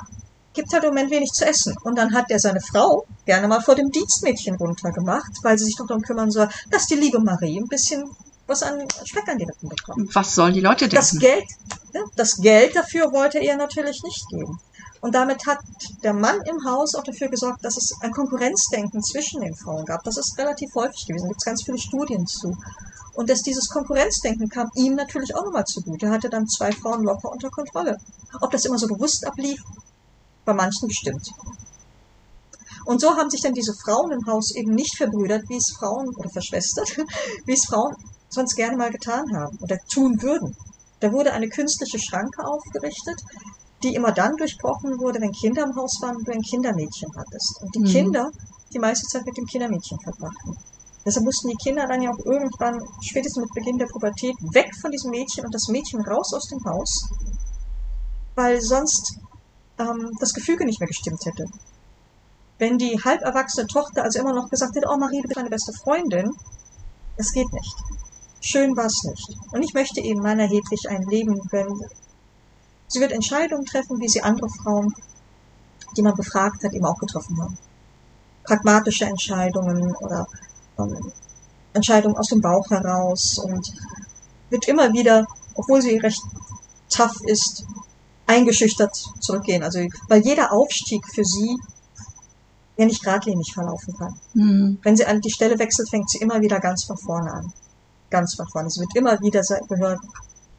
gibt halt im Moment wenig zu essen. Und dann hat er seine Frau gerne mal vor dem Dienstmädchen runtergemacht, weil sie sich doch darum kümmern soll, dass die liebe Marie ein bisschen was an Speck an die Lippen bekommt. Was sollen die Leute denken? Das Geld, ne, das Geld dafür wollte er natürlich nicht geben. Und damit hat der Mann im Haus auch dafür gesorgt, dass es ein Konkurrenzdenken zwischen den Frauen gab. Das ist relativ häufig gewesen. Da gibt es ganz viele Studien zu. Und dass dieses Konkurrenzdenken kam ihm natürlich auch nochmal zugute. Er hatte dann zwei Frauen locker unter Kontrolle. Ob das immer so bewusst ablief, bei manchen bestimmt. Und so haben sich dann diese Frauen im Haus eben nicht verbrüdert, wie es Frauen, oder verschwestert, wie es Frauen sonst gerne mal getan haben oder tun würden. Da wurde eine künstliche Schranke aufgerichtet, die immer dann durchbrochen wurde, wenn Kinder im Haus waren und du ein Kindermädchen hattest. Und die mhm. Kinder die meiste Zeit mit dem Kindermädchen verbrachten. Deshalb mussten die Kinder dann ja auch irgendwann, spätestens mit Beginn der Pubertät, weg von diesem Mädchen und das Mädchen raus aus dem Haus, weil sonst ähm, das Gefüge nicht mehr gestimmt hätte. Wenn die halb erwachsene Tochter also immer noch gesagt hätte, oh Marie, du bist meine beste Freundin, es geht nicht. Schön war es nicht. Und ich möchte eben meiner Hedwig ein Leben gönnen. Sie wird Entscheidungen treffen, wie sie andere Frauen, die man befragt hat, eben auch getroffen haben. Pragmatische Entscheidungen oder ähm, Entscheidungen aus dem Bauch heraus und wird immer wieder, obwohl sie recht tough ist, eingeschüchtert zurückgehen. Also, weil jeder Aufstieg für sie ja nicht geradlinig verlaufen kann. Mhm. Wenn sie an die Stelle wechselt, fängt sie immer wieder ganz von vorne an. Ganz von vorne. Sie wird immer wieder gehört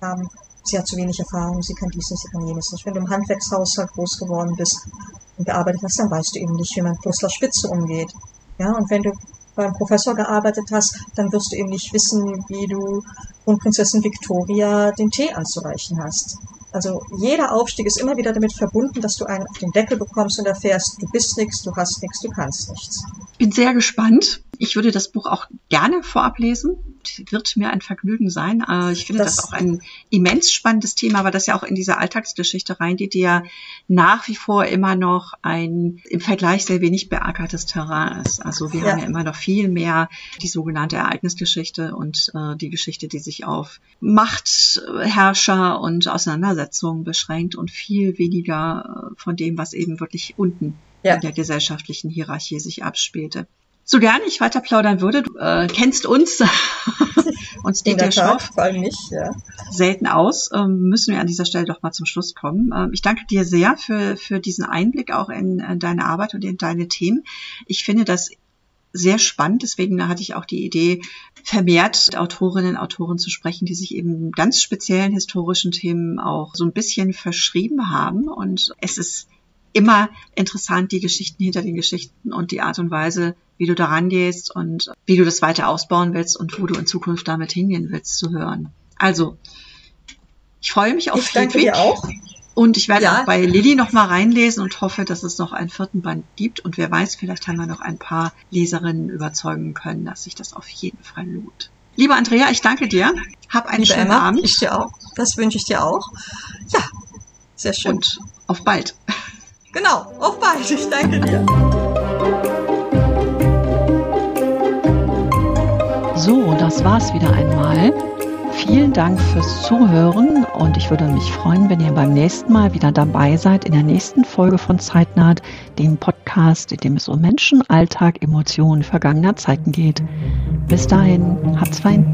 haben, sie hat zu wenig Erfahrung, sie kann dies nicht, sie kann jenes nicht. Wenn du im Handwerkshaushalt groß geworden bist und gearbeitet hast, dann weißt du eben nicht, wie man Brüsseler Spitze umgeht. Ja, und wenn du beim Professor gearbeitet hast, dann wirst du eben nicht wissen, wie du Kronprinzessin Victoria den Tee anzureichen hast. Also jeder Aufstieg ist immer wieder damit verbunden, dass du einen auf den Deckel bekommst und erfährst, du bist nichts, du hast nichts, du kannst nichts. Bin sehr gespannt. Ich würde das Buch auch gerne vorab lesen. Wird mir ein Vergnügen sein. Äh, ich finde das, das auch ein immens spannendes Thema, aber das ja auch in diese Alltagsgeschichte reingeht, die ja nach wie vor immer noch ein im Vergleich sehr wenig beackertes Terrain ist. Also wir ja. haben ja immer noch viel mehr die sogenannte Ereignisgeschichte und äh, die Geschichte, die sich auf Machtherrscher und Auseinandersetzungen beschränkt und viel weniger äh, von dem, was eben wirklich unten ja. in der gesellschaftlichen Hierarchie sich abspielte. So gerne ich weiter plaudern würde, du äh, kennst uns, uns geht der, Stoff mich, ja. selten aus, ähm, müssen wir an dieser Stelle doch mal zum Schluss kommen. Ähm, ich danke dir sehr für, für diesen Einblick auch in, in deine Arbeit und in deine Themen. Ich finde das sehr spannend. Deswegen hatte ich auch die Idee, vermehrt mit Autorinnen und Autoren zu sprechen, die sich eben ganz speziellen historischen Themen auch so ein bisschen verschrieben haben. Und es ist immer interessant, die Geschichten hinter den Geschichten und die Art und Weise, wie du daran gehst und wie du das weiter ausbauen willst und wo du in Zukunft damit hingehen willst, zu hören. Also, ich freue mich auf ich danke Dir auch. Und ich werde ja. auch bei Lilly noch mal reinlesen und hoffe, dass es noch einen vierten Band gibt. Und wer weiß, vielleicht haben wir noch ein paar Leserinnen überzeugen können, dass sich das auf jeden Fall lohnt. Liebe Andrea, ich danke dir. Hab einen Liebe schönen Emma, Abend. Ich dir auch. Das wünsche ich dir auch. Ja, sehr schön. Und auf bald. Genau, auf bald. Ich danke dir. So, das war's wieder einmal. Vielen Dank fürs Zuhören und ich würde mich freuen, wenn ihr beim nächsten Mal wieder dabei seid in der nächsten Folge von Zeitnaht, dem Podcast, in dem es um Menschen, Alltag, Emotionen vergangener Zeiten geht. Bis dahin, habt's fein.